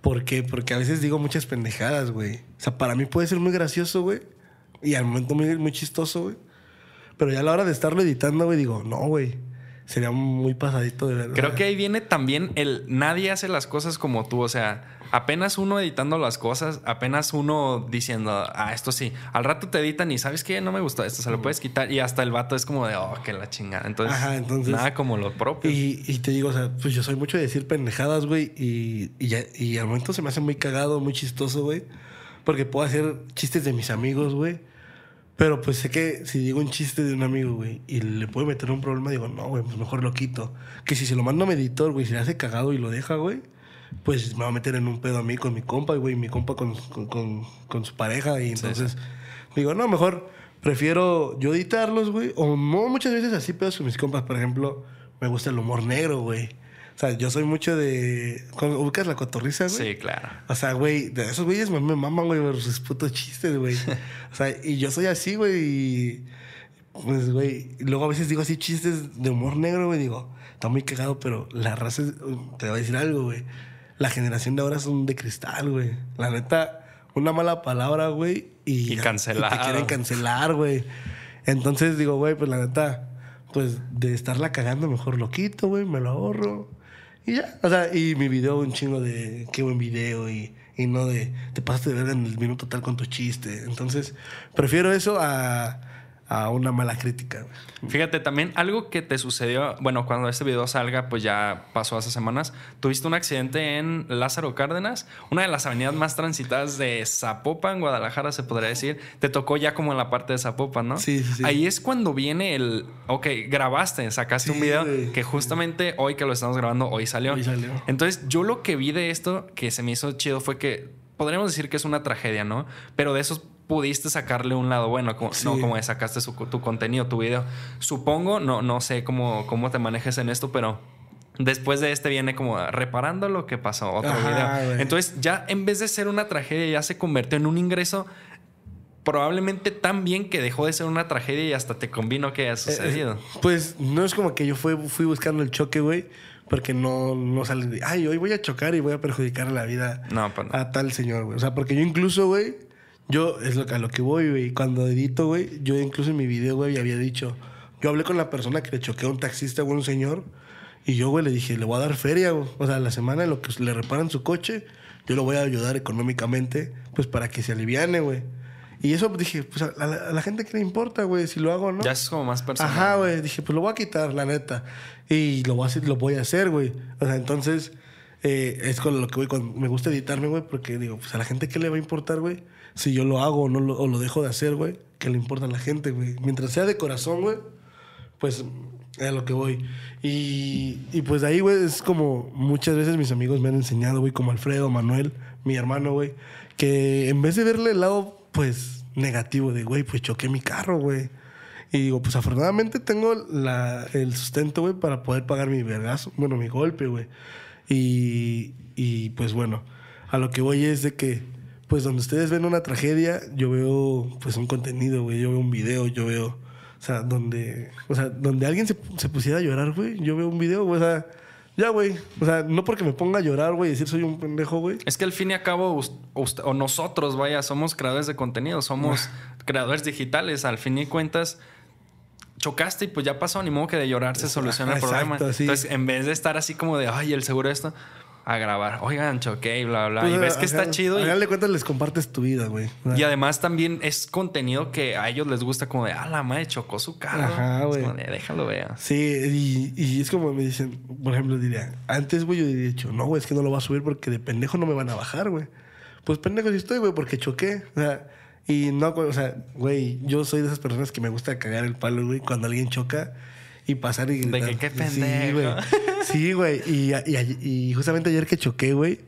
¿Por qué? Porque a veces digo muchas pendejadas, güey. O sea, para mí puede ser muy gracioso, güey. Y al momento muy, muy chistoso, güey. Pero ya a la hora de estarlo editando, güey, digo, no, güey. Sería muy pasadito de verdad. Creo que ahí viene también el nadie hace las cosas como tú. O sea, apenas uno editando las cosas, apenas uno diciendo, ah, esto sí. Al rato te editan y sabes que no me gustó esto, se lo puedes quitar. Y hasta el vato es como de, oh, que la chingada. Entonces, Ajá, entonces- nada como lo propio. Y, y te digo, o sea, pues yo soy mucho de decir pendejadas, güey. Y, y, ya- y al momento se me hace muy cagado, muy chistoso, güey. Porque puedo hacer chistes de mis amigos, güey. Pero pues sé que si digo un chiste de un amigo, güey, y le puedo meter un problema, digo, no, güey, pues mejor lo quito. Que si se lo mando a mi editor, güey, si le hace cagado y lo deja, güey, pues me va a meter en un pedo a mí con mi compa, güey, mi compa con, con, con- con su pareja. Y entonces digo, no, mejor prefiero yo editarlos, güey. O no, muchas veces así pedos con mis compas. Por ejemplo, me gusta el humor negro, güey. O sea, yo soy mucho de... ¿cómo ¿Ubicas la cotorriza, güey? Sí, claro. O sea, güey, de esos güeyes me, me maman, güey, por sus putos chistes, güey. O sea, y yo soy así, güey, y... Pues, güey, luego a veces digo así chistes de humor negro, güey, digo, está muy cagado, pero la raza, es- te voy a decir algo, güey. La generación de ahora son de cristal, güey. La neta, una mala palabra, güey, y... Y cancelado. y te quieren cancelar, güey. Entonces digo, güey, pues la neta, pues de estarla cagando, mejor lo quito, güey, me lo ahorro. Y ya, o sea, y mi video, un chingo de qué buen video y, y no de te pasaste de verga en el minuto tal con tu chiste. Entonces, prefiero eso a, a una mala crítica. Fíjate, también algo que te sucedió, bueno, cuando este video salga, pues ya pasó hace semanas, tuviste un accidente en Lázaro Cárdenas, una de las avenidas más transitadas de Zapopan, Guadalajara, se podría decir. Te tocó ya como en la parte de Zapopan, ¿no? Sí, sí, sí. Ahí es cuando viene el, ok, grabaste, sacaste un video que justamente hoy que lo estamos grabando, hoy salió. Hoy salió. Entonces, yo lo que vi de esto que se me hizo chido fue que podríamos decir que es una tragedia, ¿no? Pero de esos pudiste sacarle un lado bueno, como, Sí. no como sacaste su- tu contenido, tu video. Supongo, no, no sé cómo, cómo te manejes en esto, pero después de este viene como reparando lo que pasó, otro Ajá, video. güey. Entonces, ya en vez de ser una tragedia, ya se convirtió en un ingreso probablemente tan bien que dejó de ser una tragedia y hasta te convino que haya sucedido. Eh, pues no es como que yo fui, fui buscando el choque, güey, porque no, no sale de, ay, hoy voy a chocar y voy a perjudicar la vida No, pues no. a tal señor, güey. O sea, porque yo incluso, güey, yo es lo que, a lo que voy, güey. Cuando edito, güey, yo incluso en mi video, güey, había dicho, yo hablé con la persona que le choqué a un taxista o a un señor y yo, güey, le dije, le voy a dar feria, güey. O sea, la semana en lo que le reparan su coche, yo lo voy a ayudar económicamente, pues para que se aliviane, güey. Y eso pues, dije, pues a la, a la gente que le importa, güey, si lo hago o no. Ya es como más personal. Ajá, güey. Dije, pues lo voy a quitar, la neta. Y lo voy a hacer, lo voy a hacer, güey. O sea, entonces, eh, es con lo que voy, con, me gusta editarme, güey, porque digo, pues a la gente, ¿qué le va a importar, güey? Si yo lo hago o, no lo, o lo dejo de hacer, güey, ¿qué le importa a la gente, güey? Mientras sea de corazón, güey, pues es lo que voy. Y, y pues de ahí, güey, es como muchas veces mis amigos me han enseñado, güey, como Alfredo, Manuel, mi hermano, güey, que en vez de verle el lado, pues, negativo de, güey, pues choqué mi carro, güey. Y digo, pues afortunadamente tengo la, el sustento, güey, para poder pagar mi vergazo, bueno, mi golpe, güey. Y, y pues bueno, a lo que voy es de que, pues donde ustedes ven una tragedia, yo veo pues un contenido, güey, yo veo un video, yo veo, o sea, donde, o sea, donde alguien se, se pusiera a llorar, güey, yo veo un video, güey, o sea, ya, güey, o sea, no porque me ponga a llorar, güey, y decir soy un pendejo, güey. Es que al fin y al cabo, o nosotros, vaya, somos creadores de contenido, somos creadores digitales. Al fin y cuentas, chocaste y pues ya pasó, ni modo que de llorar se soluciona el Exacto, problema. sí. Entonces, en vez de estar así como de, ay, el seguro de esto, a grabar, oigan, choqué y bla, bla. Pues, y ves que está chido. Al final de cuentas les compartes tu vida, güey. Y además también es contenido que a ellos les gusta como de, ah, la madre chocó su carro. Ajá, güey. déjalo vea. Sí, y, y es como me dicen, por ejemplo, diría, antes, güey, yo diría dicho, no, güey, es que no lo voy a subir porque de pendejo no me van a bajar, güey. Pues pendejo sí estoy, güey, porque choqué. O sea, y no, o sea, güey, yo soy de esas personas que me gusta cagar el palo, güey, cuando alguien choca y pasar y De que, qué Sí, pendejo. güey. Sí, güey. Y, y, y justamente ayer que choqué, güey,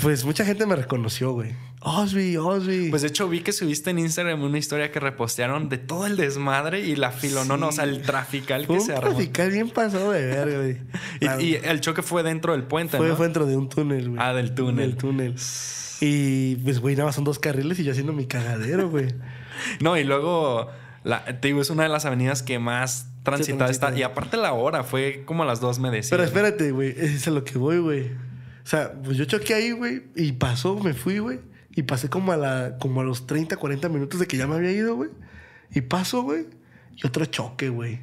pues mucha gente me reconoció, güey. Osby, Osby. Pues de hecho vi que subiste en Instagram una historia que repostearon de todo el desmadre y la filo, no, no, o sea, el trafical fue que un se armó. trafical bien pasado de verga, güey. Y el choque fue dentro del puente, Fue, ¿no? fue dentro de un túnel, güey. Ah, del túnel. Del túnel. Y pues, güey, nada más son dos carriles y yo haciendo mi cagadero, güey. No, y luego La, te digo, es una de las avenidas que más transitada está. Y aparte la hora, fue como a las dos me decía. Pero espérate, güey. Es a lo que voy, güey. O sea, pues yo choqué ahí, güey. Y pasó, me fui, güey. Y pasé como a, la, como a los 30, 40 minutos de que ya me había ido, güey. Y paso, güey. Y otro choque, güey.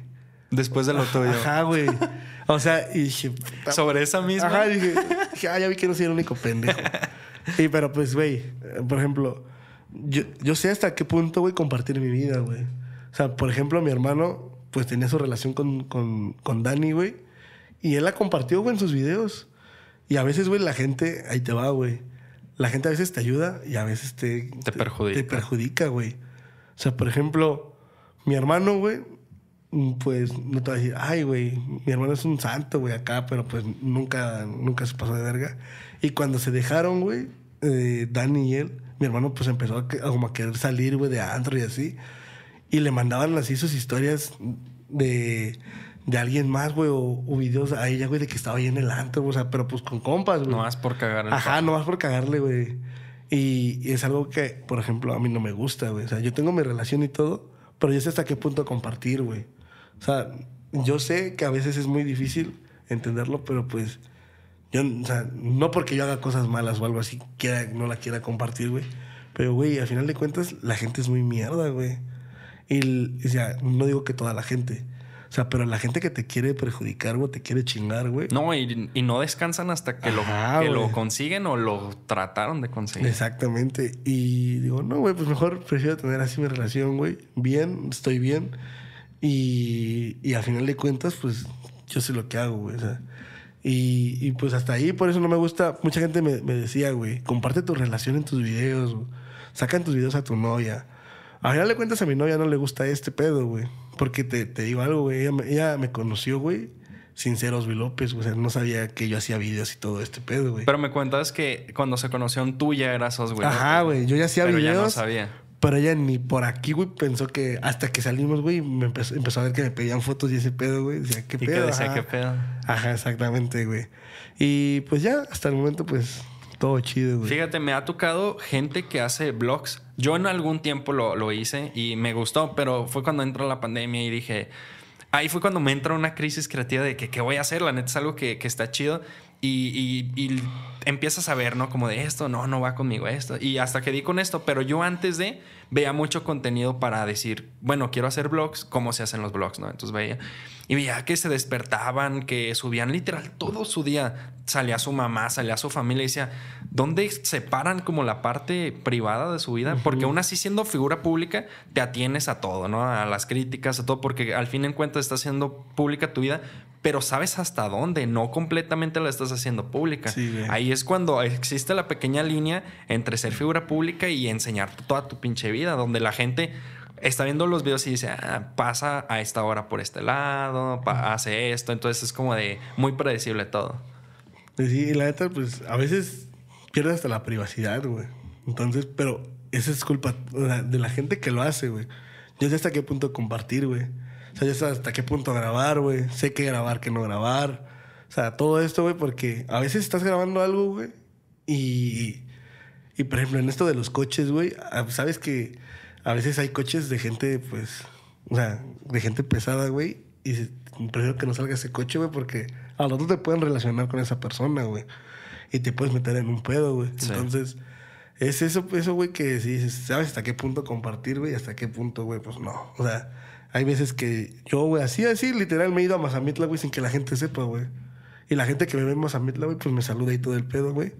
Después de lo tuyo. Ajá, güey. O sea, y dije... Sobre esa misma. Ajá, dije, dije, ah, ya vi que no soy el único pendejo. y pero pues, güey, por ejemplo, yo, yo sé hasta qué punto, güey, compartir mi vida, güey. O sea, por ejemplo, mi hermano, pues tenía su relación con, con, con Dani, güey. Y él la compartió, güey, en sus videos. Y a veces, güey, la gente, ahí te va, güey. La gente a veces te ayuda y a veces te, te perjudica. Te perjudica, güey. O sea, por ejemplo, mi hermano, güey, pues no te voy a decir, ay, güey, mi hermano es un santo, güey, acá, pero pues nunca, nunca se pasó de verga. Y cuando se dejaron, güey, eh, Dani y él, mi hermano pues empezó a, como a querer salir, güey, de antro y así. Y le mandaban así sus historias de, de alguien más, güey, o, videos a ella, güey, de que estaba ahí en el antro, o sea, pero pues con compas, güey. No más por cagarle. Ajá, no más por cagarle, güey. Y, y, es algo que, por ejemplo, a mí no me gusta, güey. O sea, yo tengo mi relación y todo, pero yo sé hasta qué punto compartir, güey. O sea, yo sé que a veces es muy difícil entenderlo, pero pues yo, o sea, no porque yo haga cosas malas o algo así, quiera, no la quiera compartir, güey. Pero, güey, al final de cuentas, la gente es muy mierda, güey. Y, o sea, no digo que toda la gente. O sea, pero la gente que te quiere perjudicar, güey, te quiere chingar, güey. No, y, y, no descansan hasta que, lo, que lo consiguen o lo trataron de conseguir. Exactamente. Y digo, no, güey, pues mejor prefiero tener así mi relación, güey. Bien, estoy bien. Y, y al final de cuentas, pues yo sé lo que hago, güey. O sea, y, y, pues hasta ahí, por eso no me gusta. Mucha gente me, me decía, güey, comparte tu relación en tus videos, sacan tus videos a tu novia. A final de cuentas, a mi novia no le gusta este pedo, güey. Porque te, te digo algo, güey. Ella, ella, me conoció, güey, sin ser Osby López. O sea, no sabía que yo hacía videos y todo este pedo, güey. Pero me cuentas que cuando se conocieron tú ya eras Osby Ajá, güey. Yo ya hacía pero videos. Ya no sabía. Pero ella ni por aquí, güey, pensó que hasta que salimos, güey, me empezó, empezó, a ver que me pedían fotos y ese pedo, güey. Decía, ¿qué pedo? ¿Y que decía, ¿qué pedo? Ajá, exactamente, güey. Y pues ya, hasta el momento, pues todo chido, güey. Fíjate, me ha tocado gente que hace vlogs. Yo en algún tiempo lo, lo hice y me gustó, pero fue cuando entró la pandemia y dije. Ahí fue cuando me entra una crisis creativa de que qué voy a hacer. La neta es algo que, que está chido. Y, y, y, empiezas a ver, ¿no? Como de esto, no, no va conmigo esto. Y hasta que di con esto, pero yo antes de veía mucho contenido para decir, bueno, quiero hacer vlogs, ¿cómo se hacen los vlogs, no? Entonces veía y veía que se despertaban, que subían literal todo su día. Salía su mamá, salía su familia y decía, ¿dónde separan como la parte privada de su vida? Porque aún así siendo figura pública, te atienes a todo, ¿no? A las críticas, a todo, porque al fin en cuentas estás haciendo pública tu vida, pero sabes hasta dónde, no completamente la estás haciendo pública. Sí, Ahí es cuando existe la pequeña línea entre ser figura pública y enseñar toda tu pinche vida, donde la gente está viendo los videos y dice, ah, pasa a esta hora por este lado, hace esto, entonces es como de muy predecible todo. Sí, y la neta, pues a veces pierdes hasta la privacidad, güey. Entonces, pero esa es culpa de la gente que lo hace, güey. Yo sé hasta qué punto compartir, güey. O sea, yo sé hasta qué punto grabar, güey. Sé qué grabar, qué no grabar. O sea, todo esto, güey, porque a veces estás grabando algo, güey. Y, y, por ejemplo, en esto de los coches, güey, ah, sabes que a veces hay coches de gente, pues, o sea, de gente pesada, güey. Y prefiero que no salga ese coche, güey, porque a los dos te pueden relacionar con esa persona, güey. Y te puedes meter en un pedo, güey. Entonces, es eso, eso, güey, que si sabes hasta qué punto compartir, güey, hasta qué punto, güey, pues no. O sea, hay veces que yo, güey, así, así, literal, me he ido a Mazamitla, güey, sin que la gente sepa, güey. Y la gente que me ve en Mazamitla, güey, pues me saluda y todo el pedo, güey.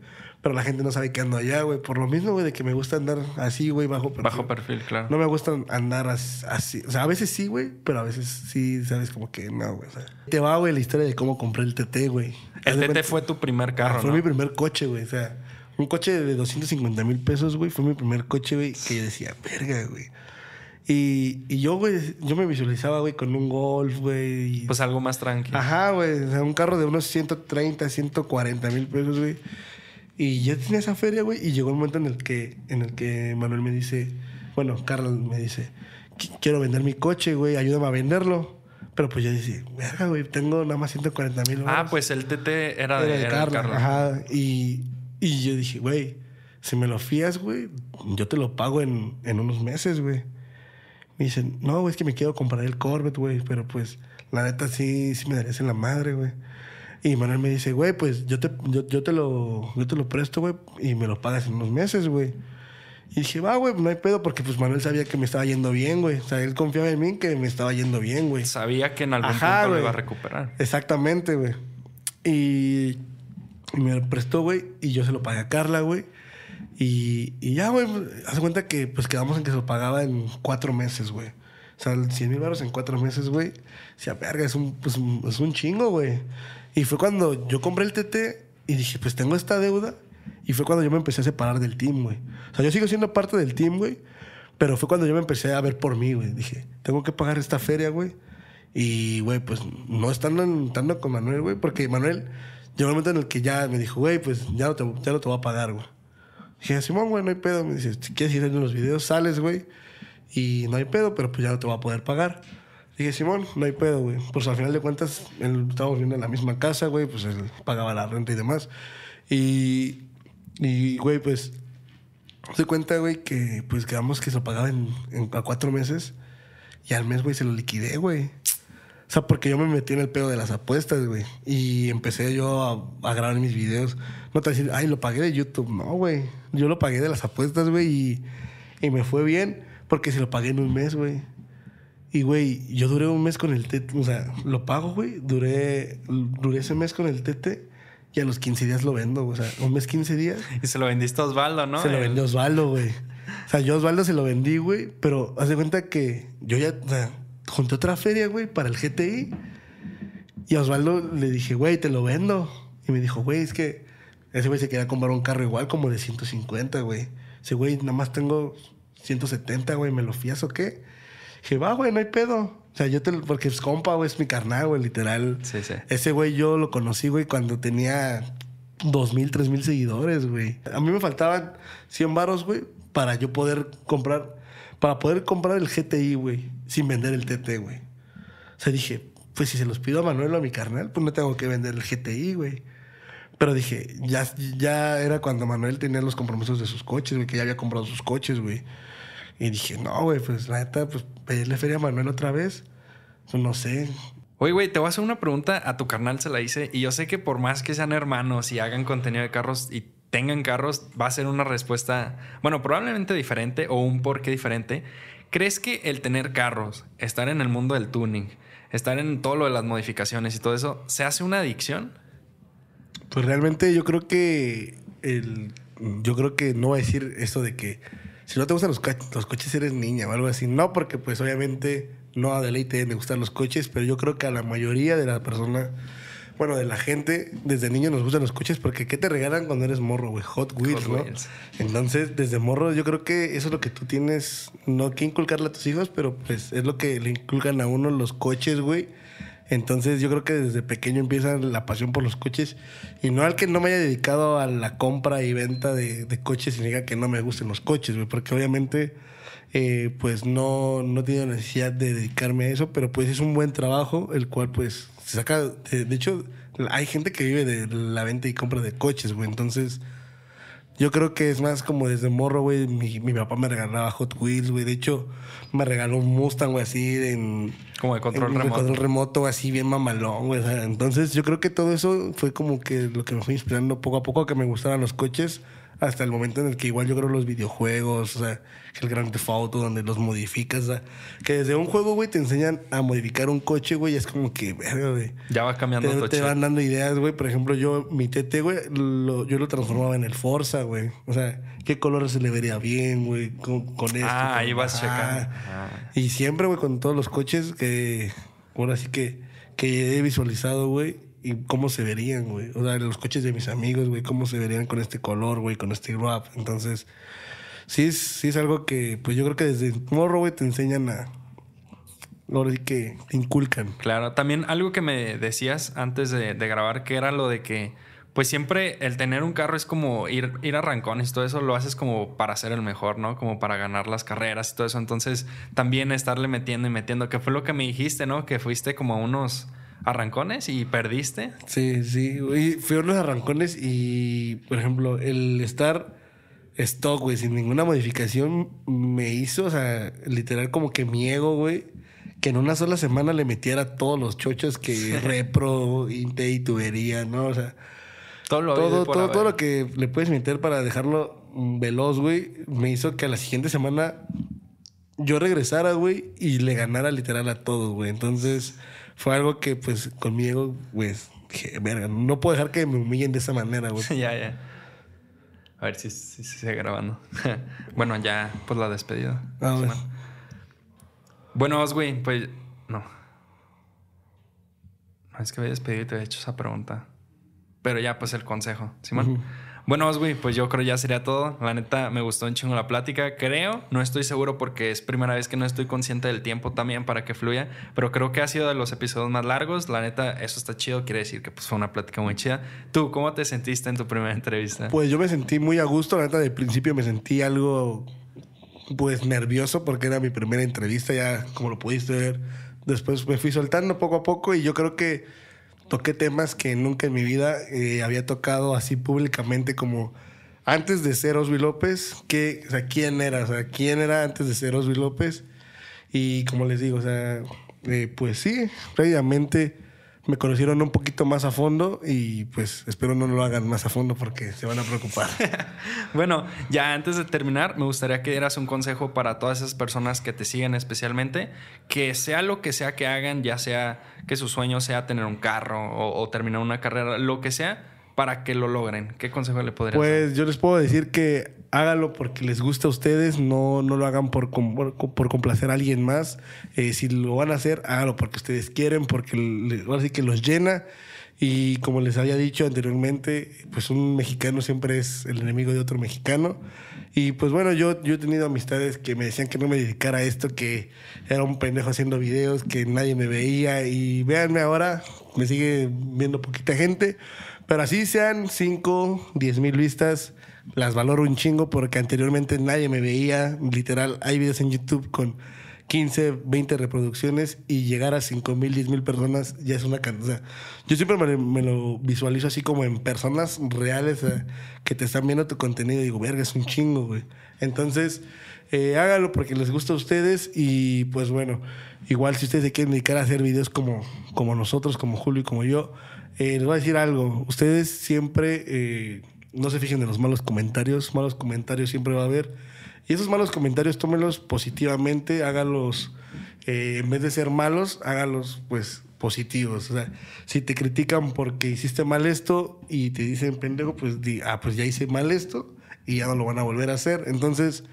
Pero la gente no sabe que ando allá, güey. Por lo mismo, güey, de que me gusta andar así, güey, bajo perfil. Bajo perfil, claro. No me gusta andar así. O sea, a veces sí, güey, pero a veces sí, sabes, como que no, güey. O sea, te va, güey, la historia de cómo compré el TT, güey. El TT fue tu primer carro, ah, Fue mi primer coche, güey. O sea, un coche de 250 mil pesos, güey. Fue mi primer coche, güey, que yo decía, verga, güey. Y, y, yo, güey, yo me visualizaba, güey, con un Golf, güey. Pues algo más tranquilo. Ajá, güey. O sea, un carro de unos 130, 140 mil pesos, güey. Y yo tenía esa feria, güey, y llegó un momento en el que, en el que Manuel me dice, bueno, Carlos me dice, quiero vender mi coche, güey, ayúdame a venderlo. Pero pues yo decía, verga, güey, tengo nada más 140 mil. Ah, pues el TT era, de, Carlos. Ajá, y, y yo dije, güey, si me lo fías, güey, yo te lo pago en, en unos meses, güey. Me dicen, no, güey, es que me quiero comprar el Corvette, güey, pero pues la neta sí, sí me darías en la madre, güey. Y Manuel me dice, güey, pues yo te, yo, yo te lo, yo te lo presto, güey, y me lo pagas en unos meses, güey. Y dije, va, güey, no hay pedo, porque pues Manuel sabía que me estaba yendo bien, güey. O sea, él confiaba en mí que me estaba yendo bien, güey. Sabía que en algún punto lo iba a recuperar. Exactamente, güey. Y, y me lo prestó, güey, y yo se lo pagué a Carla, güey. Y, y ya, güey, hace cuenta que pues quedamos en que se lo pagaba en cuatro meses, güey. O sea, 100 mil baros en cuatro meses, güey. O sea, verga, es un, pues, es un chingo, güey. Y fue cuando yo compré el TT y dije, pues tengo esta deuda. Y fue cuando yo me empecé a separar del team, güey. O sea, yo sigo siendo parte del team, güey. Pero fue cuando yo me empecé a ver por mí, güey. Dije, tengo que pagar esta feria, güey. Y, güey, pues no estando, en- estando con Manuel, güey. Porque Manuel llegó un momento en el que ya me dijo, güey, pues ya no te, ya no te voy a pagar, güey. Dije, Simón, güey, no hay pedo. Me dice, si quieres ir en los videos, sales, güey. Y no hay pedo, pero pues ya no te voy a poder pagar. Dije, Simón, no hay pedo, güey. Pues al final de cuentas, él, estábamos viviendo en la misma casa, güey. Pues él pagaba la renta y demás. Y, y güey, pues, se cuenta, güey, que pues quedamos que se pagaba en, a cuatro meses. Y al mes, güey, se lo liquidé, güey. O sea, porque yo me metí en el pedo de las apuestas, güey. Y empecé yo a, grabar mis videos. No te voy decir, ay, lo pagué de YouTube. No, güey. Yo lo pagué de las apuestas, güey. Y, y me fue bien porque se lo pagué en un mes, güey. Y, güey, yo duré un mes con el TT. O sea, lo pago, güey. Duré, duré ese mes con el TT. Y a los 15 días lo vendo, güey. O sea, un mes, 15 días. Y se lo vendiste a Osvaldo, ¿no? Se lo El- vendió Osvaldo, güey. O sea, yo a Osvaldo se lo vendí, güey. Pero haz de cuenta que yo ya o sea, junté otra feria, güey, para el GTI. Y a Osvaldo le dije, güey, te lo vendo. Y me dijo, güey, es que ese güey se quería comprar un carro igual como de 150, güey. Ese güey, nada más tengo 170, güey, ¿me lo fías o qué? Dije, va, güey, no hay pedo. O sea, yo te lo- porque es compa, güey, es mi carnal, güey, literal. Sí, sí. Ese güey yo lo conocí, güey, cuando tenía dos mil, tres mil seguidores, güey. A mí me faltaban 100 varos, güey, para yo poder comprar, para poder comprar el GTI, güey, sin vender el TT, güey. O sea, dije, pues si se los pido a Manuel o a mi carnal, pues no tengo que vender el GTI, güey. Pero dije, ya, ya era cuando Manuel tenía los compromisos de sus coches, güey, que ya había comprado sus coches, güey. Y dije, no, güey, pues la neta, pues pedirle feria a Manuel otra vez, pues no sé. Oye, güey, te voy a hacer una pregunta. A tu carnal se la hice. Y yo sé que por más que sean hermanos y hagan contenido de carros y tengan carros, va a ser una respuesta, bueno, probablemente diferente o un porqué diferente. ¿Crees que el tener carros, estar en el mundo del tuning, estar en todo lo de las modificaciones y todo eso, se hace una adicción? Pues realmente yo creo que el, yo creo que no va a decir esto de que si no te gustan los, los coches eres niña o algo así. No, porque pues obviamente no a Deleite le gustan los coches, pero yo creo que a la mayoría de la persona, bueno, de la gente, desde niño nos gustan los coches porque ¿qué te regalan cuando eres morro, güey? Hot Wheels, Hot ¿no? Wheels. Entonces, desde morro yo creo que eso es lo que tú tienes, no que inculcarle a tus hijos, pero pues es lo que le inculcan a uno los coches, güey. Entonces yo creo que desde pequeño empieza la pasión por los coches. Y no al que no me haya dedicado a la compra y venta de, coches significa que no me gusten los coches, güey. Porque obviamente eh, pues no, no he tenido necesidad de dedicarme a eso, pero pues es un buen trabajo, el cual pues se saca... De, de hecho, hay gente que vive de la venta y compra de coches, güey. Entonces... Yo creo que es más como desde morro, güey. Mi, mi papá me regalaba Hot Wheels, güey. De hecho, me regaló un Mustang, güey, así en... Como de control en- de remoto. control remoto, así bien mamalón, güey. o sea, entonces, yo creo que todo eso fue como que lo que me fue inspirando poco a poco que me gustaran los coches. Hasta el momento en el que igual yo creo los videojuegos, o sea, el Grand Theft Auto, donde los modificas, o sea, que desde un juego, güey, te enseñan a modificar un coche, güey, es como que, güey. Ya va cambiando Te, tu te van dando ideas, güey. Por ejemplo, yo, mi TT, güey, lo- yo lo transformaba en el Forza, güey. O sea, qué color se le vería bien, güey, con, con esto. Ah, con- ahí vas Ajá. checando. Ah. Y siempre, güey, con todos los coches que, ahora sí que, que he visualizado, güey, y cómo se verían, güey. O sea, los coches de mis amigos, güey, cómo se verían con este color, güey, con este wrap. Entonces, sí es, sí es algo que, pues yo creo que desde morro, güey, te enseñan a. Ahora que te inculcan. Claro, también algo que me decías antes de, de grabar, que era lo de que, pues siempre el tener un carro es como ir, ir a rancones, todo eso lo haces como para ser el mejor, ¿no? Como para ganar las carreras y todo eso. Entonces, también estarle metiendo y metiendo, que fue lo que me dijiste, ¿no? Que fuiste como a unos arrancones y perdiste. Sí, sí. Y fui a los arrancones y, por ejemplo, el estar stock, güey, sin ninguna modificación, me hizo, o sea, literal como que mi ego, güey, que en una sola semana le metiera todos los chochos que repro, inte y tubería, ¿no? O sea, Todo lo, todo, todo, todo lo que le puedes meter para dejarlo mm, veloz, güey, me hizo que a la siguiente semana yo regresara, güey, y le ganara literal a todos, güey. Entonces, fue algo que, pues, conmigo, güey, dije, verga, no puedo dejar que me humillen de esa manera, güey. ya, ya. A ver si, si se sigue grabando. bueno, ya, pues la despedida. Ah, bueno. Bueno, Oswi, pues. No. No es que había despedido y te había hecho esa pregunta. Pero ya, pues el consejo. Simón. Ujú. Bueno, Oswi, pues yo creo ya sería todo. La neta, me gustó un chingo la plática. Creo, no estoy seguro porque es primera vez que no estoy consciente del tiempo también para que fluya. Pero creo que ha sido de los episodios más largos. La neta, eso está chido. Quiere decir que pues, fue una plática muy chida. ¿Tú cómo te sentiste en tu primera entrevista? Pues yo me sentí muy a gusto, la neta, de principio me sentí algo, pues, nervioso porque era mi primera entrevista, ya como lo pudiste ver. Después me fui soltando poco a poco y yo creo que toqué temas que nunca en mi vida eh, había tocado así públicamente como antes de ser Osby López, que, o sea, quién era, o sea, quién era antes de ser Osby López. Y como les digo, o sea, eh, pues sí, previamente me conocieron un poquito más a fondo y pues espero no lo hagan más a fondo porque se van a preocupar. Bueno, ya antes de terminar, me gustaría que dieras un consejo para todas esas personas que te siguen especialmente, que sea lo que sea que hagan, ya sea que su sueño sea tener un carro o, o terminar una carrera, lo que sea, para que lo logren. ¿Qué consejo le podrías dar? Pues yo les puedo decir que háganlo porque les gusta a ustedes, no, no lo hagan por, por, por complacer a alguien más. Eh, si lo van a hacer, háganlo porque ustedes quieren, porque ahora sí que los llena. Y como les había dicho anteriormente, pues un mexicano siempre es el enemigo de otro mexicano. Y pues bueno, yo, yo he tenido amistades que me decían que no me dedicara a esto, que era un pendejo haciendo videos, que nadie me veía. Y véanme ahora, me sigue viendo poquita gente. Pero así sean 5, 10 mil vistas, las valoro un chingo porque anteriormente nadie me veía. Literal, hay videos en YouTube con 15, 20 reproducciones y llegar a 5 mil, 10 mil personas ya es una cantidad. Yo siempre me, lo visualizo así como en personas reales que te están viendo tu contenido y digo, verga, es un chingo, güey. Entonces, eh, háganlo porque les gusta a ustedes y pues bueno, igual si ustedes se quieren dedicar a hacer videos como, como nosotros, como Julio y como yo, eh, les voy a decir algo. Ustedes siempre eh, no se fijen en los malos comentarios. Malos comentarios siempre va a haber. Y esos malos comentarios tómenlos positivamente. Háganlos, eh, en vez de ser malos, háganlos pues positivos. Si te critican porque hiciste mal esto y te dicen pendejo, pues di, ah, pues ya hice mal esto y ya no lo van a volver a hacer. Entonces,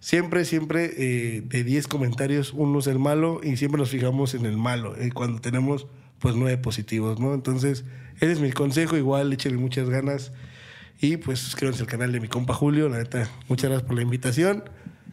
siempre, siempre eh, de 10 comentarios, uno es el malo y siempre nos fijamos en el malo. cuando tenemos pues nueve positivos, ¿no? Entonces, ese es mi consejo. Igual, échenle muchas ganas. Y pues suscríbanse al canal de mi compa Julio. La neta, muchas gracias por la invitación.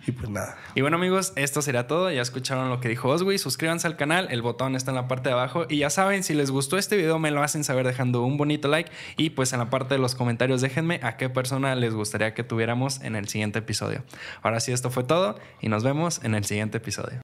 Y pues nada. Y bueno amigos, esto sería todo. Ya escucharon lo que dijo Oswi. Suscríbanse al canal, el botón está en la parte de abajo. Y ya saben, si les gustó este video, me lo hacen saber dejando un bonito like. Y pues en la parte de los comentarios déjenme a qué persona les gustaría que tuviéramos en el siguiente episodio. Ahora sí, esto fue todo y nos vemos en el siguiente episodio.